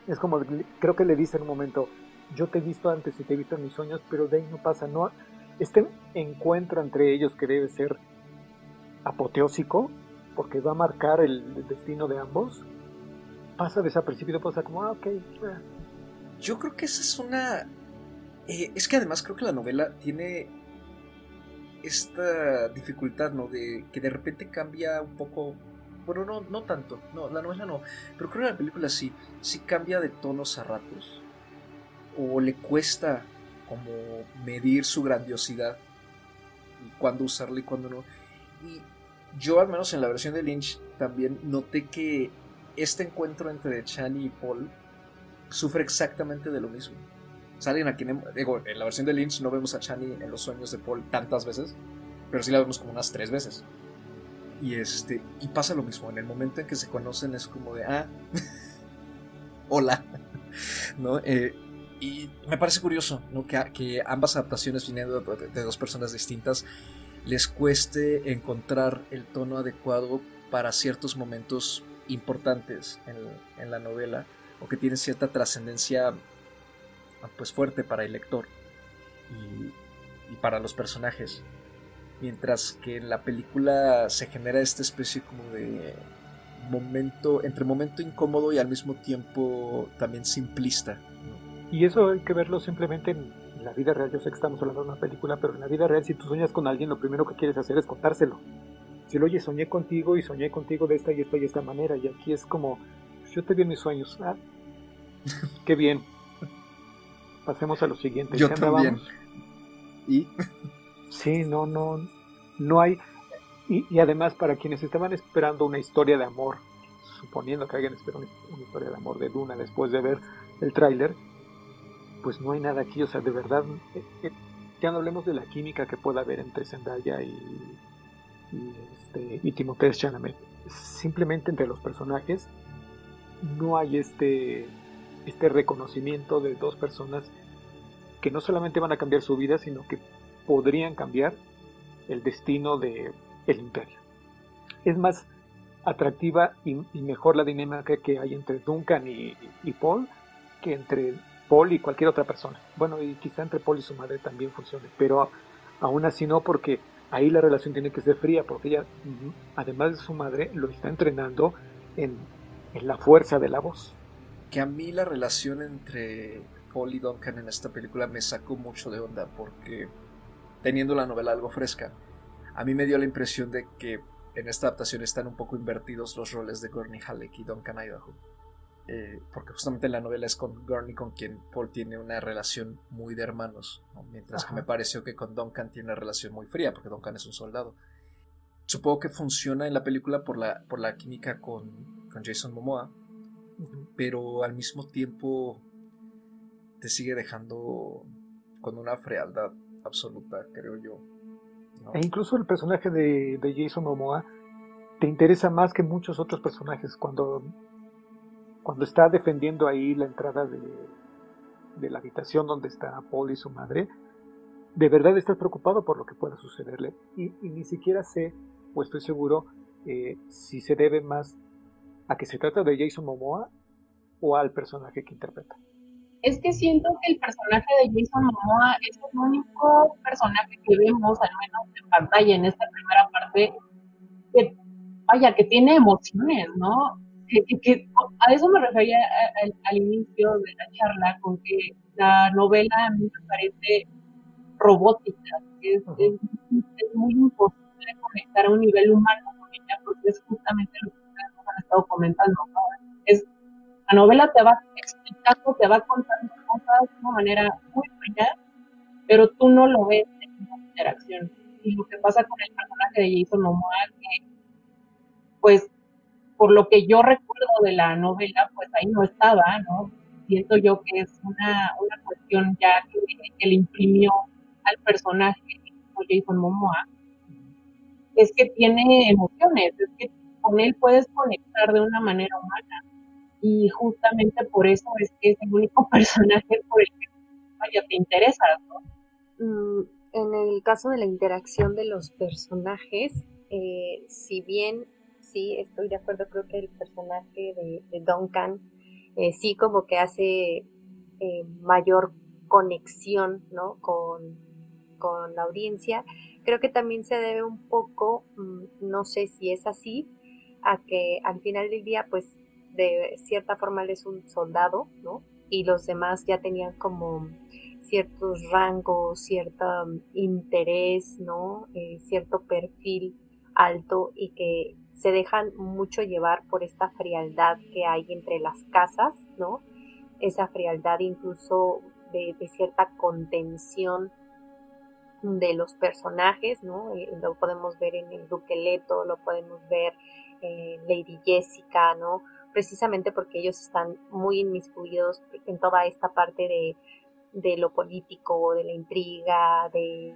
Es como, creo que le dice en un momento, yo te he visto antes y te he visto en mis sueños, pero de ahí no pasa, no. Este encuentro entre ellos que debe ser apoteósico, porque va a marcar el destino de ambos, pasa desapercibido, pasa como, ah, ok. Yo creo que esa es una... Eh, es que además creo que la novela tiene esta dificultad, ¿no? De que de repente cambia un poco. Bueno, no, no tanto. No, la novela no. Pero creo que la película sí. Sí cambia de tonos a ratos. O le cuesta como medir su grandiosidad. Y cuándo usarla y cuándo no. Y yo, al menos en la versión de Lynch, también noté que este encuentro entre Chani y Paul sufre exactamente de lo mismo. Salen aquí, digo, en la versión de Lynch no vemos a Chani en los sueños de Paul tantas veces, pero sí la vemos como unas tres veces. Y este, y pasa lo mismo, en el momento en que se conocen es como de, ah, hola, ¿no? Eh, y me parece curioso. Que, ambas adaptaciones viniendo de, dos personas distintas les cueste encontrar el tono adecuado para ciertos momentos importantes en, la novela o que tienen cierta trascendencia pues fuerte para el lector y, para los personajes. Mientras que en la película se genera esta especie como de momento, entre momento incómodo y al mismo tiempo también simplista. Y eso hay que verlo simplemente en la vida real. Yo sé que estamos hablando de una película, pero en la vida real, si tú sueñas con alguien, lo primero que quieres hacer es contárselo. Lo oye, soñé contigo y soñé contigo de esta y esta y esta manera, y aquí es como, yo te vi en mis sueños. Ah, qué bien pasemos a lo siguiente. Yo también. ¿Y? Sí, no, no, no hay... Y, además para quienes estaban esperando una historia de amor, suponiendo que alguien esperó una, historia de amor de Duna después de ver el tráiler, pues no hay nada aquí, o sea, de verdad, eh, eh, ya no hablemos de la química que pueda haber entre Zendaya y, y, este, y Timothée Chalamet. Simplemente entre los personajes no hay este este reconocimiento de dos personas que no solamente van a cambiar su vida, sino que podrían cambiar el destino del el imperio. Es más atractiva y, mejor la dinámica que hay entre Duncan y, Paul que entre Paul y cualquier otra persona. Bueno, y quizá entre Paul y su madre también funcione, pero aún así no, porque ahí la relación tiene que ser fría, porque ella, además de su madre, lo está entrenando en la fuerza de la voz que a mí la relación entre Paul y Duncan en esta película me sacó mucho de onda porque teniendo la novela algo fresca, a mí me dio la impresión de que en esta adaptación están un poco invertidos los roles de Gurney Halleck y Duncan Idaho. Eh, porque justamente en la novela es con Gurney con quien Paul tiene una relación muy de hermanos, mientras que me pareció que con Duncan tiene una relación muy fría, porque Duncan es un soldado. Supongo que funciona en la película por la, por la química con, con Jason Momoa, pero al mismo tiempo te sigue dejando con una frialdad absoluta, creo yo. E incluso el personaje de, Jason Momoa te interesa más que muchos otros personajes cuando, cuando está defendiendo ahí la entrada de, la habitación donde está Paul y su madre. De verdad estás preocupado por lo que pueda sucederle y, ni siquiera sé o estoy seguro eh, si se debe más a que se trata de Jason Momoa o al personaje que interpreta. Es que siento que el personaje de Jason Momoa es el único personaje que vemos, al menos en pantalla, en esta primera parte, que, vaya, que tiene emociones, ¿no? A eso me refería al inicio de la charla, con que la novela a mí me parece robótica, es, es, muy imposible conectar a un nivel humano con ella, porque es justamente lo que ustedes nos han estado comentando. Es, la novela te va explicando, te va contando cosas de una manera muy buena, pero tú no lo ves en la interacción. Y lo que pasa con el personaje de Jason Momoa, que pues por lo que yo recuerdo de la novela, pues ahí no estaba, ¿no? Siento yo que es una, una cuestión ya que, que le imprimió al personaje Jason Momoa, es que tiene emociones, es que con él puedes conectar de una manera humana. Y justamente por eso es que es el único personaje por el que vaya, te interesa, mm, en el caso de la interacción de los personajes, eh, si bien sí estoy de acuerdo, creo que el personaje de, Duncan eh, sí como que hace eh, mayor conexión ¿no? con, con la audiencia. Creo que también se debe un poco, mm, no sé si es así, a que al final del día, pues de cierta forma él es un soldado, ¿no? Y los demás ya tenían como ciertos rangos, cierto mm, interés, ¿no? Eh, cierto perfil alto y que se dejan mucho llevar por esta frialdad que hay entre las casas, ¿no? Esa frialdad incluso de, cierta contención de los personajes, ¿no? Eh, lo podemos ver en el Duque Leto, lo podemos ver en Lady Jessica, ¿no? Precisamente porque ellos están muy inmiscuidos en toda esta parte de, de lo político, de la intriga, de,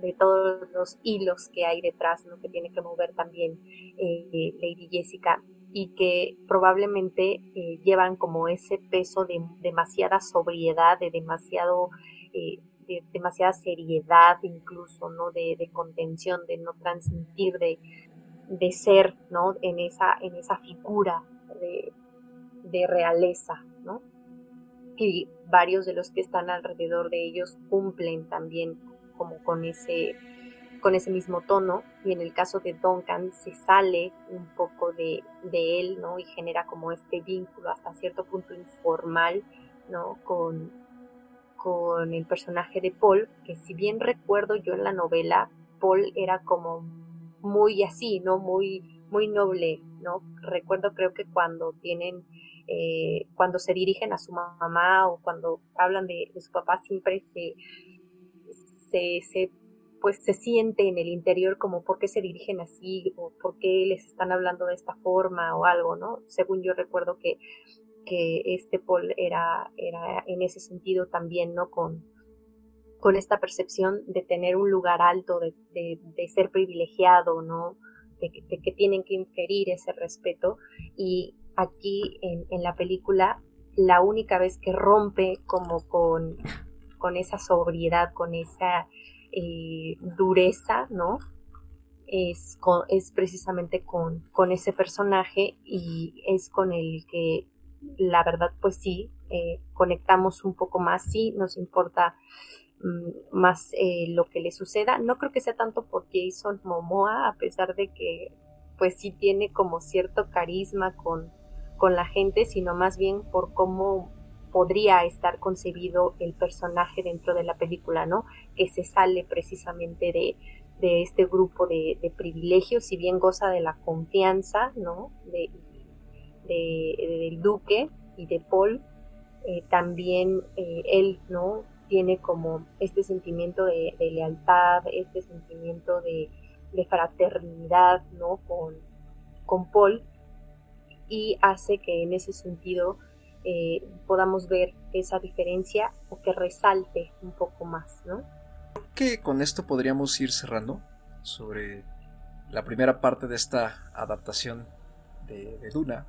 de, todos los hilos que hay detrás, ¿no? Que tiene que mover también eh, Lady Jessica y que probablemente eh, llevan como ese peso de demasiada sobriedad, de demasiado de demasiada seriedad incluso, ¿no? De, contención, de no transmitir, de, de, ser, ¿no? En esa, en esa figura de, de realeza. Y varios de los que están alrededor de ellos cumplen también como con ese, con ese mismo tono y en el caso de Duncan se sale un poco de, de él, ¿no? Y genera como este vínculo hasta cierto punto informal, ¿no? Con, con el personaje de Paul, que si bien recuerdo yo en la novela, Paul era como muy así, ¿no? Muy, muy noble, ¿no? Recuerdo creo que cuando tienen, eh, cuando se dirigen a su mamá o cuando hablan de, su papá, siempre se, se, pues se siente en el interior como por qué se dirigen así o por qué les están hablando de esta forma o algo, ¿no? Según yo recuerdo que que este Paul era, era en ese sentido también, ¿no? Con, con esta percepción de tener un lugar alto, de, de, ser privilegiado, ¿no? De, que tienen que inferir ese respeto. Y aquí en, en, la película, la única vez que rompe como con, con esa sobriedad, con esa eh, dureza, ¿no? Es, con, es precisamente con, con ese personaje y es con el que la verdad pues sí, eh, conectamos un poco más, sí, nos importa mm, más eh, lo que le suceda. No creo que sea tanto por Jason Momoa, a pesar de que pues sí tiene como cierto carisma con, con la gente, sino más bien por cómo podría estar concebido el personaje dentro de la película, ¿no? Que se sale precisamente de, de este grupo de, privilegios, si bien goza de la confianza, ¿no? De, de, del duque y de Paul, eh, también eh, él, ¿no? Tiene como este sentimiento de, lealtad, este sentimiento de, fraternidad, ¿no? Con, con Paul y hace que en ese sentido eh, podamos ver esa diferencia o que resalte un poco más, ¿no? Que con esto podríamos ir cerrando sobre la primera parte de esta adaptación de, de Duna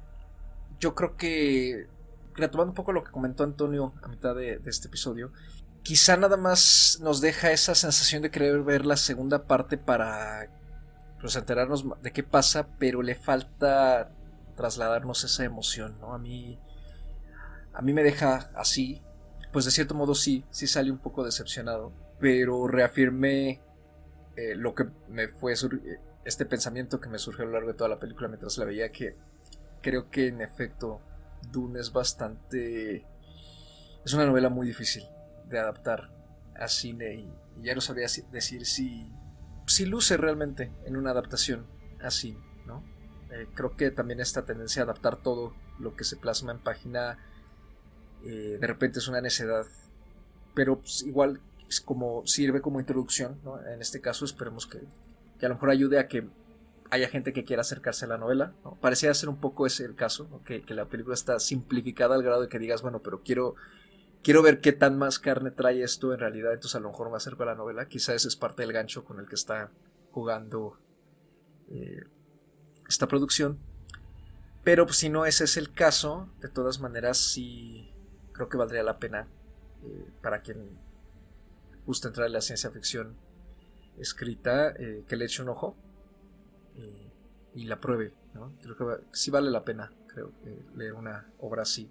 yo creo que, retomando un poco lo que comentó Antonio a mitad de, este episodio, quizá nada más nos deja esa sensación de querer ver la segunda parte para pues, enterarnos de qué pasa, pero le falta trasladarnos esa emoción, ¿no? A mí, a mí me deja así, pues de cierto modo sí, sí salí un poco decepcionado, pero reafirmé eh, lo que me fue este pensamiento que me surgió a lo largo de toda la película mientras la veía que creo que en efecto Dune es bastante... Es una novela muy difícil de adaptar a cine y, ya no sabría decir si, si luce realmente en una adaptación así, ¿no? Eh, creo que también esta tendencia a adaptar todo lo que se plasma en página eh, de repente es una necedad, pero pues, igual como sirve como introducción, ¿no? En este caso esperemos que, que, a lo mejor ayude a que haya gente que quiera acercarse a la novela, ¿no? Parecía ser un poco ese el caso, que, que, la película está simplificada al grado de que digas, bueno, pero quiero quiero ver qué tan más carne trae esto en realidad, entonces a lo mejor me acerco a la novela. Quizá ese es parte del gancho con el que está jugando eh, esta producción. Pero pues, si no ese es el caso, de todas maneras sí creo que valdría la pena eh, para quien gusta entrar en la ciencia ficción escrita eh, que le eche un ojo y la pruebe. Creo que sí vale la pena creo, leer una obra así.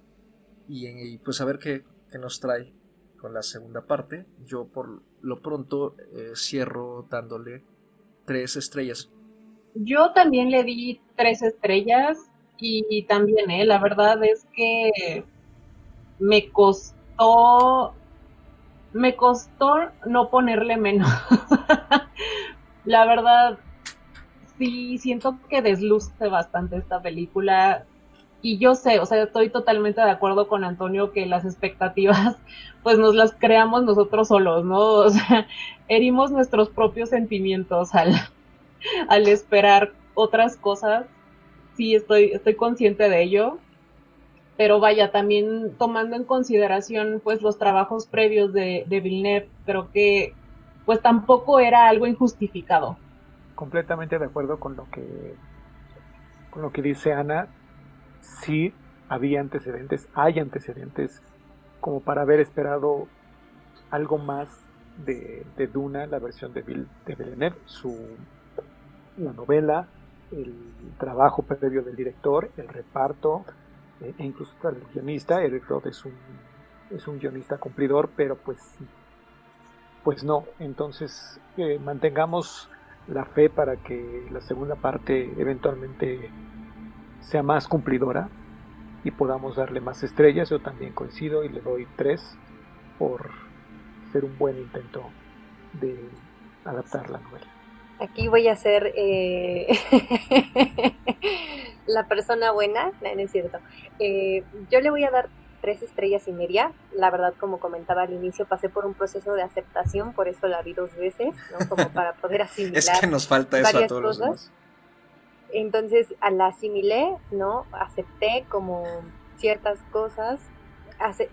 Y, pues a ver qué, que nos trae con la segunda parte. Yo por lo pronto eh, cierro dándole tres estrellas. Yo también le di tres estrellas y también, eh, la verdad es que me costó, me costó no ponerle menos. la verdad, sí, siento que desluce bastante esta película y yo sé, o sea, estoy totalmente de acuerdo con Antonio que las expectativas, pues nos las creamos nosotros solos, ¿no? O sea, herimos nuestros propios sentimientos al, al esperar otras cosas. Sí, estoy, estoy consciente de ello. Pero vaya, también tomando en consideración, pues, los trabajos previos de, de Villeneuve, creo que, pues, tampoco era algo injustificado. Completamente de acuerdo con lo que, con lo que dice Ana sí había antecedentes, hay antecedentes como para haber esperado algo más de, Duna, la versión de, Bill, de Villeneuve, su, la novela, el trabajo previo del director, el reparto, eh, e incluso el guionista. Eric Roth es un, es un guionista cumplidor, pero pues, pues no. Entonces, eh, mantengamos la fe para que la segunda parte eventualmente sea más cumplidora y podamos darle más estrellas. Yo también coincido y le doy tres por ser un buen intento de adaptar la novela. Aquí voy a ser eh, la persona buena, no, es cierto. Eh, yo le voy a dar tres estrellas y media. La verdad, como comentaba al inicio, pasé por un proceso de aceptación, por eso la vi dos veces, ¿no? Como para poder asimilar. es que nos falta eso a todos los entonces la asimilé, ¿no? Acepté como ciertas cosas.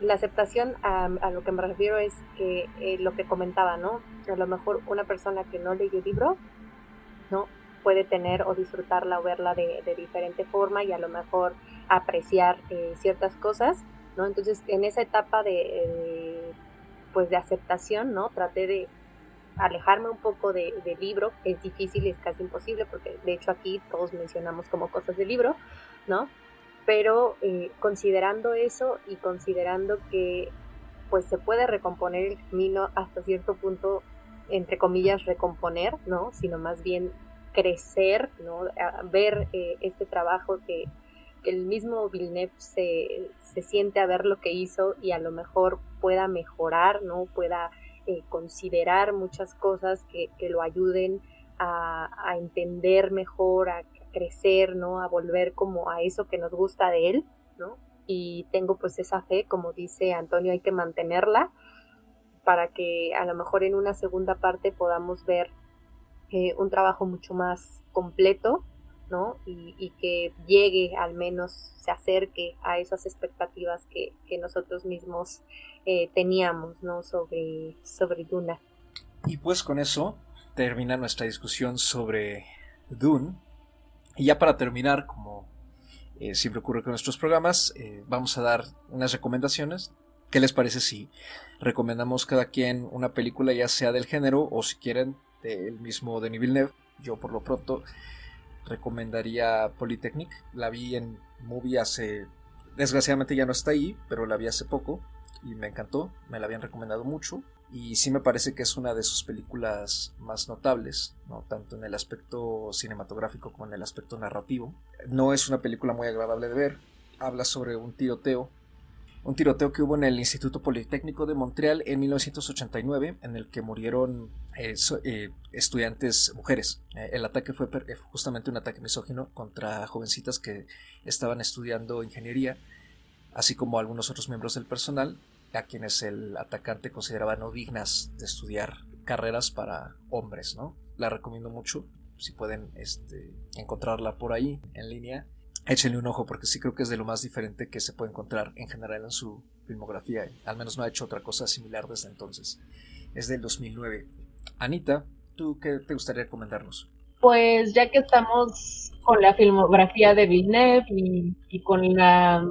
La aceptación a, lo que me refiero es que eh, lo que comentaba, ¿no? A lo mejor una persona que no leyó el libro, ¿no? Puede tener o disfrutarla o verla de, diferente forma y a lo mejor apreciar eh, ciertas cosas, ¿no? Entonces en esa etapa de, eh, pues de aceptación, ¿no? Traté de, alejarme un poco del libro, es difícil, es casi imposible, porque de hecho aquí todos mencionamos como cosas del libro, ¿no? Pero eh, considerando eso y considerando que pues se puede recomponer el camino hasta cierto punto, entre comillas, recomponer, ¿no? Sino más bien crecer, ¿no? ver eh, este trabajo que, que, el mismo Villeneuve se, se siente a ver lo que hizo y a lo mejor pueda mejorar, ¿no? Pueda eh, considerar muchas cosas que, lo ayuden a, entender mejor, a crecer, ¿no? A volver como a eso que nos gusta de él, ¿no? Y tengo pues esa fe, como dice Antonio, hay que mantenerla para que a lo mejor en una segunda parte podamos ver eh, un trabajo mucho más completo, ¿no? Y, que llegue al menos, se acerque a esas expectativas que, nosotros mismos eh, teníamos ¿no? sobre, sobre Duna. Y pues con eso termina nuestra discusión sobre Dune. Y ya para terminar, como eh, siempre ocurre con nuestros programas, vamos a dar unas recomendaciones. ¿Qué les parece si recomendamos cada quien una película, ya sea del género o si quieren del mismo Denis Villeneuve? Yo por lo pronto recomendaría Polytechnic. La vi en movie hace... Desgraciadamente ya no está ahí, pero la vi hace poco y me encantó, me la habían recomendado mucho y sí me parece que es una de sus películas más notables, ¿no? tanto en el aspecto cinematográfico como en el aspecto narrativo. No es una película muy agradable de ver, habla sobre un tiroteo, un tiroteo que hubo en el Instituto Politécnico de Montreal en 1989, en el que murieron eh, eh, estudiantes mujeres. Eh, el ataque fue justamente un ataque misógino contra jovencitas que estaban estudiando ingeniería, así como algunos otros miembros del personal, a quienes el atacante consideraba no dignas de estudiar carreras para hombres, ¿no? La recomiendo mucho, si pueden este, encontrarla por ahí en línea, échenle un ojo porque sí creo que es de lo más diferente que se puede encontrar en general en su filmografía, al menos no ha hecho otra cosa similar desde entonces. Es del 2009. Anita, ¿tú qué te gustaría recomendarnos? Pues ya que estamos con la filmografía de Villeneuve y, con la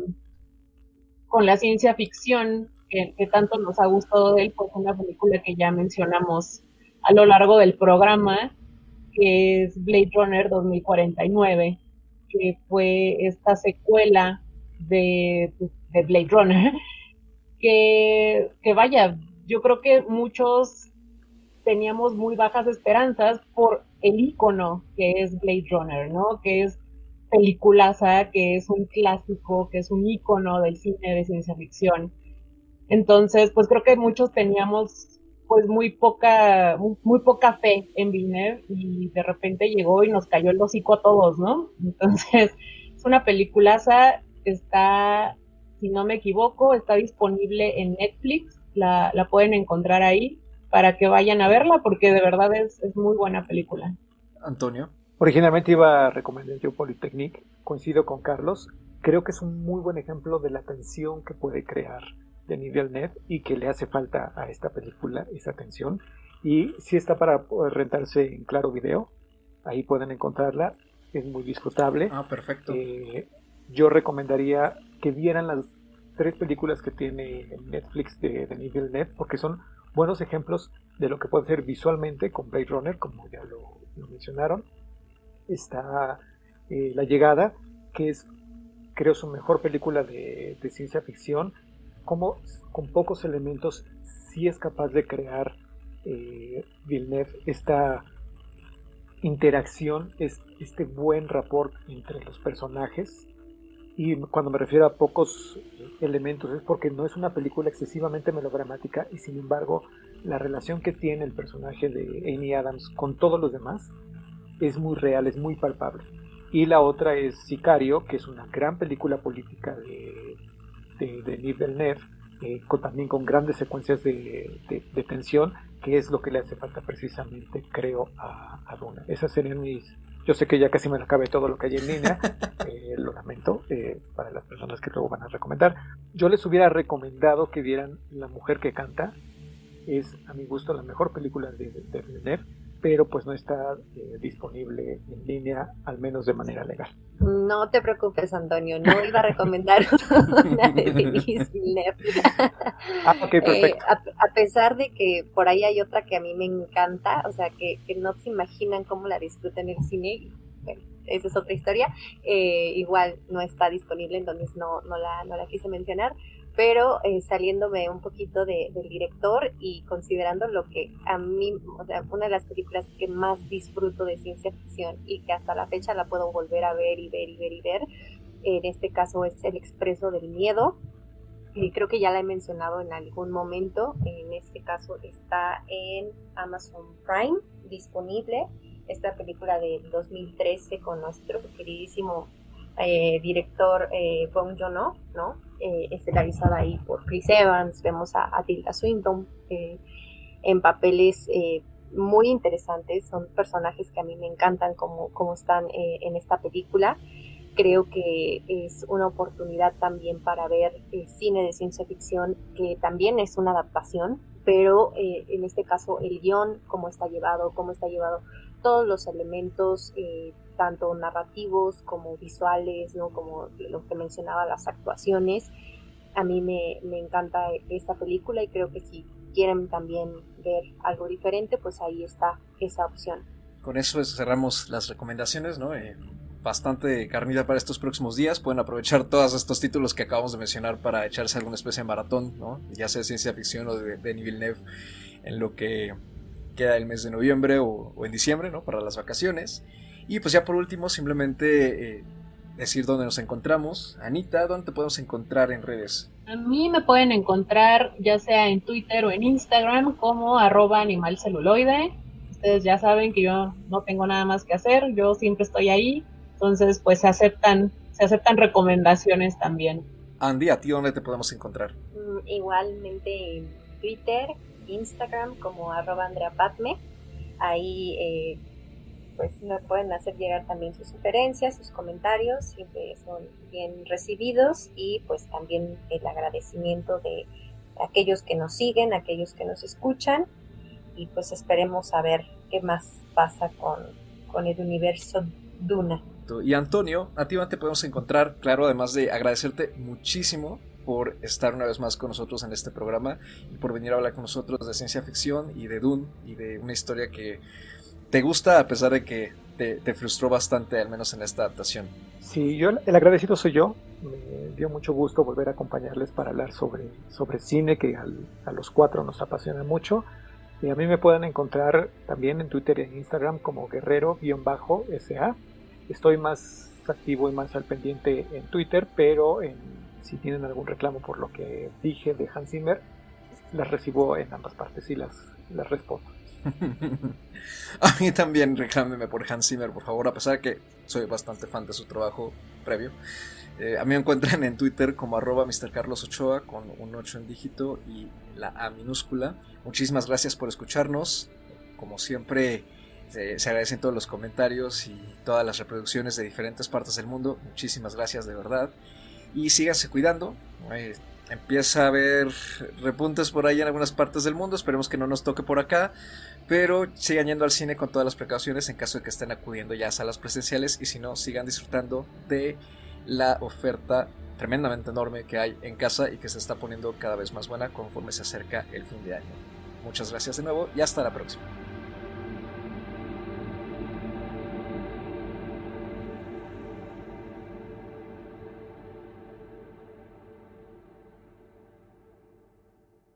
con la ciencia ficción, que, tanto nos ha gustado de él, pues una película que ya mencionamos a lo largo del programa, que es Blade Runner 2049, que fue esta secuela de, de Blade Runner, que, que vaya, yo creo que muchos teníamos muy bajas esperanzas por el icono que es Blade Runner, ¿no? Que es peliculaza, que es un clásico, que es un icono del cine de ciencia ficción. Entonces, pues creo que muchos teníamos pues muy poca, muy, poca fe en Villeneuve y de repente llegó y nos cayó el hocico a todos, ¿no? Entonces, es una peliculaza, está, si no me equivoco, está disponible en Netflix, la, la pueden encontrar ahí para que vayan a verla porque de verdad es, es muy buena película. Antonio. Originalmente iba a recomendar yo Polytechnic, coincido con Carlos, creo que es un muy buen ejemplo de la tensión que puede crear de net y que le hace falta a esta película esa atención. Y si está para rentarse en Claro Video, ahí pueden encontrarla, es muy disfrutable. Ah, perfecto. Eh, yo recomendaría que vieran las tres películas que tiene Netflix de, de net porque son buenos ejemplos de lo que puede ser visualmente con Blade Runner, como ya lo, mencionaron. Está eh, La Llegada, que es, creo, su mejor película de, de ciencia ficción cómo con pocos elementos sí es capaz de crear eh, Villeneuve esta interacción, este buen rapport entre los personajes. Y cuando me refiero a pocos elementos es porque no es una película excesivamente melodramática y sin embargo la relación que tiene el personaje de Amy Adams con todos los demás es muy real, es muy palpable. Y la otra es Sicario, que es una gran película política de de, de Villeneuve, eh, también con grandes secuencias de, tensión, que es lo que le hace falta precisamente, creo, a, a Duna. Esas serían mis... Yo sé que ya casi me acabe todo lo que hay en línea, eh, lo lamento eh, para las personas que luego van a recomendar. Yo les hubiera recomendado que vieran La mujer que canta, es a mi gusto la mejor película de, de Villeneuve pero pues no está eh, disponible en línea, al menos de manera legal. No te preocupes, Antonio, no iba a recomendar una de Denis ah, ok, perfecto. Eh, a, pesar de que por ahí hay otra que a mí me encanta, o sea, que, no se imaginan cómo la disfrutan en el cine, bueno, esa es otra historia, eh, igual no está disponible, entonces no, no, la, no la quise mencionar, pero eh, saliéndome un poquito del director y considerando lo que a mí, o sea, una de las películas que más disfruto de ciencia ficción y que hasta la fecha la puedo volver a ver y ver y ver y ver, en este caso es El Expreso del Miedo. Creo que ya la he mencionado en algún momento, en este caso está en Amazon Prime disponible, esta película de 2013 con nuestro queridísimo eh, director eh, Bong Joon-ho, ¿no? Eh, estelarizada ahí por Chris Evans, vemos a, Tilda Swinton eh, en papeles muy interesantes, son personajes que a mí me encantan como, como están en esta película. Creo que es una oportunidad también para ver cine de ciencia ficción, que también es una adaptación, pero en este caso el guion, cómo está llevado, cómo está llevado todos los elementos tanto narrativos como visuales, ¿no? como lo que mencionaba, las actuaciones. A mí me, encanta esta película y creo que si quieren también ver algo diferente, pues ahí está esa opción. Con eso cerramos las recomendaciones, ¿no? Eh, bastante carnita para estos próximos días. Pueden aprovechar todos estos títulos que acabamos de mencionar para echarse alguna especie de maratón, ¿no? ya sea de ciencia ficción o de Denis Villeneuve, en lo que queda el mes de noviembre o, en diciembre, ¿no? Para las vacaciones. Y pues ya por último, simplemente eh, decir dónde nos encontramos. Anita, ¿dónde te podemos encontrar en redes? A mí me pueden encontrar ya sea en Twitter o en Instagram como arroba animalceluloide. Ustedes ya saben que yo no tengo nada más que hacer, yo siempre estoy ahí. Entonces, pues se aceptan, se aceptan recomendaciones también. Andy, ¿a ti dónde te podemos encontrar? Mm, igualmente en Twitter, Instagram como arroba Andrea Patme. Ahí eh, pues me pueden hacer llegar también sus sugerencias, sus comentarios, siempre son bien recibidos y pues también el agradecimiento de aquellos que nos siguen, aquellos que nos escuchan y pues esperemos a ver qué más pasa con, con el universo Duna. Y Antonio, a ti te podemos encontrar, claro, además de agradecerte muchísimo por estar una vez más con nosotros en este programa y por venir a hablar con nosotros de ciencia ficción y de Dune y de una historia que te gusta a pesar de que te, frustró bastante, al menos en esta adaptación. Sí, yo el agradecido soy yo. Me dio mucho gusto volver a acompañarles para hablar sobre, sobre cine, que a los cuatro nos apasiona mucho. Y a mí me pueden encontrar también en Twitter y en Instagram como guerrero-sa. Estoy más activo y más al pendiente en Twitter, pero si tienen algún reclamo por lo que dije de Hans Zimmer, las recibo en ambas partes y las, las respondo. a mí también reclámeme por Hans Zimmer, por favor, a pesar de que soy bastante fan de su trabajo previo. Eh, a mí me encuentran en Twitter como arroba Ochoa con un 8 en dígito y la A minúscula. Muchísimas gracias por escucharnos. Como siempre, se, agradecen todos los comentarios y todas las reproducciones de diferentes partes del mundo. Muchísimas gracias de verdad. Y síganse cuidando. Eh, empieza a haber repuntes por ahí en algunas partes del mundo. Esperemos que no nos toque por acá. Pero sigan yendo al cine con todas las precauciones en caso de que estén acudiendo ya a salas presenciales. Y si no, sigan disfrutando de la oferta tremendamente enorme que hay en casa y que se está poniendo cada vez más buena conforme se acerca el fin de año. Muchas gracias de nuevo y hasta la próxima.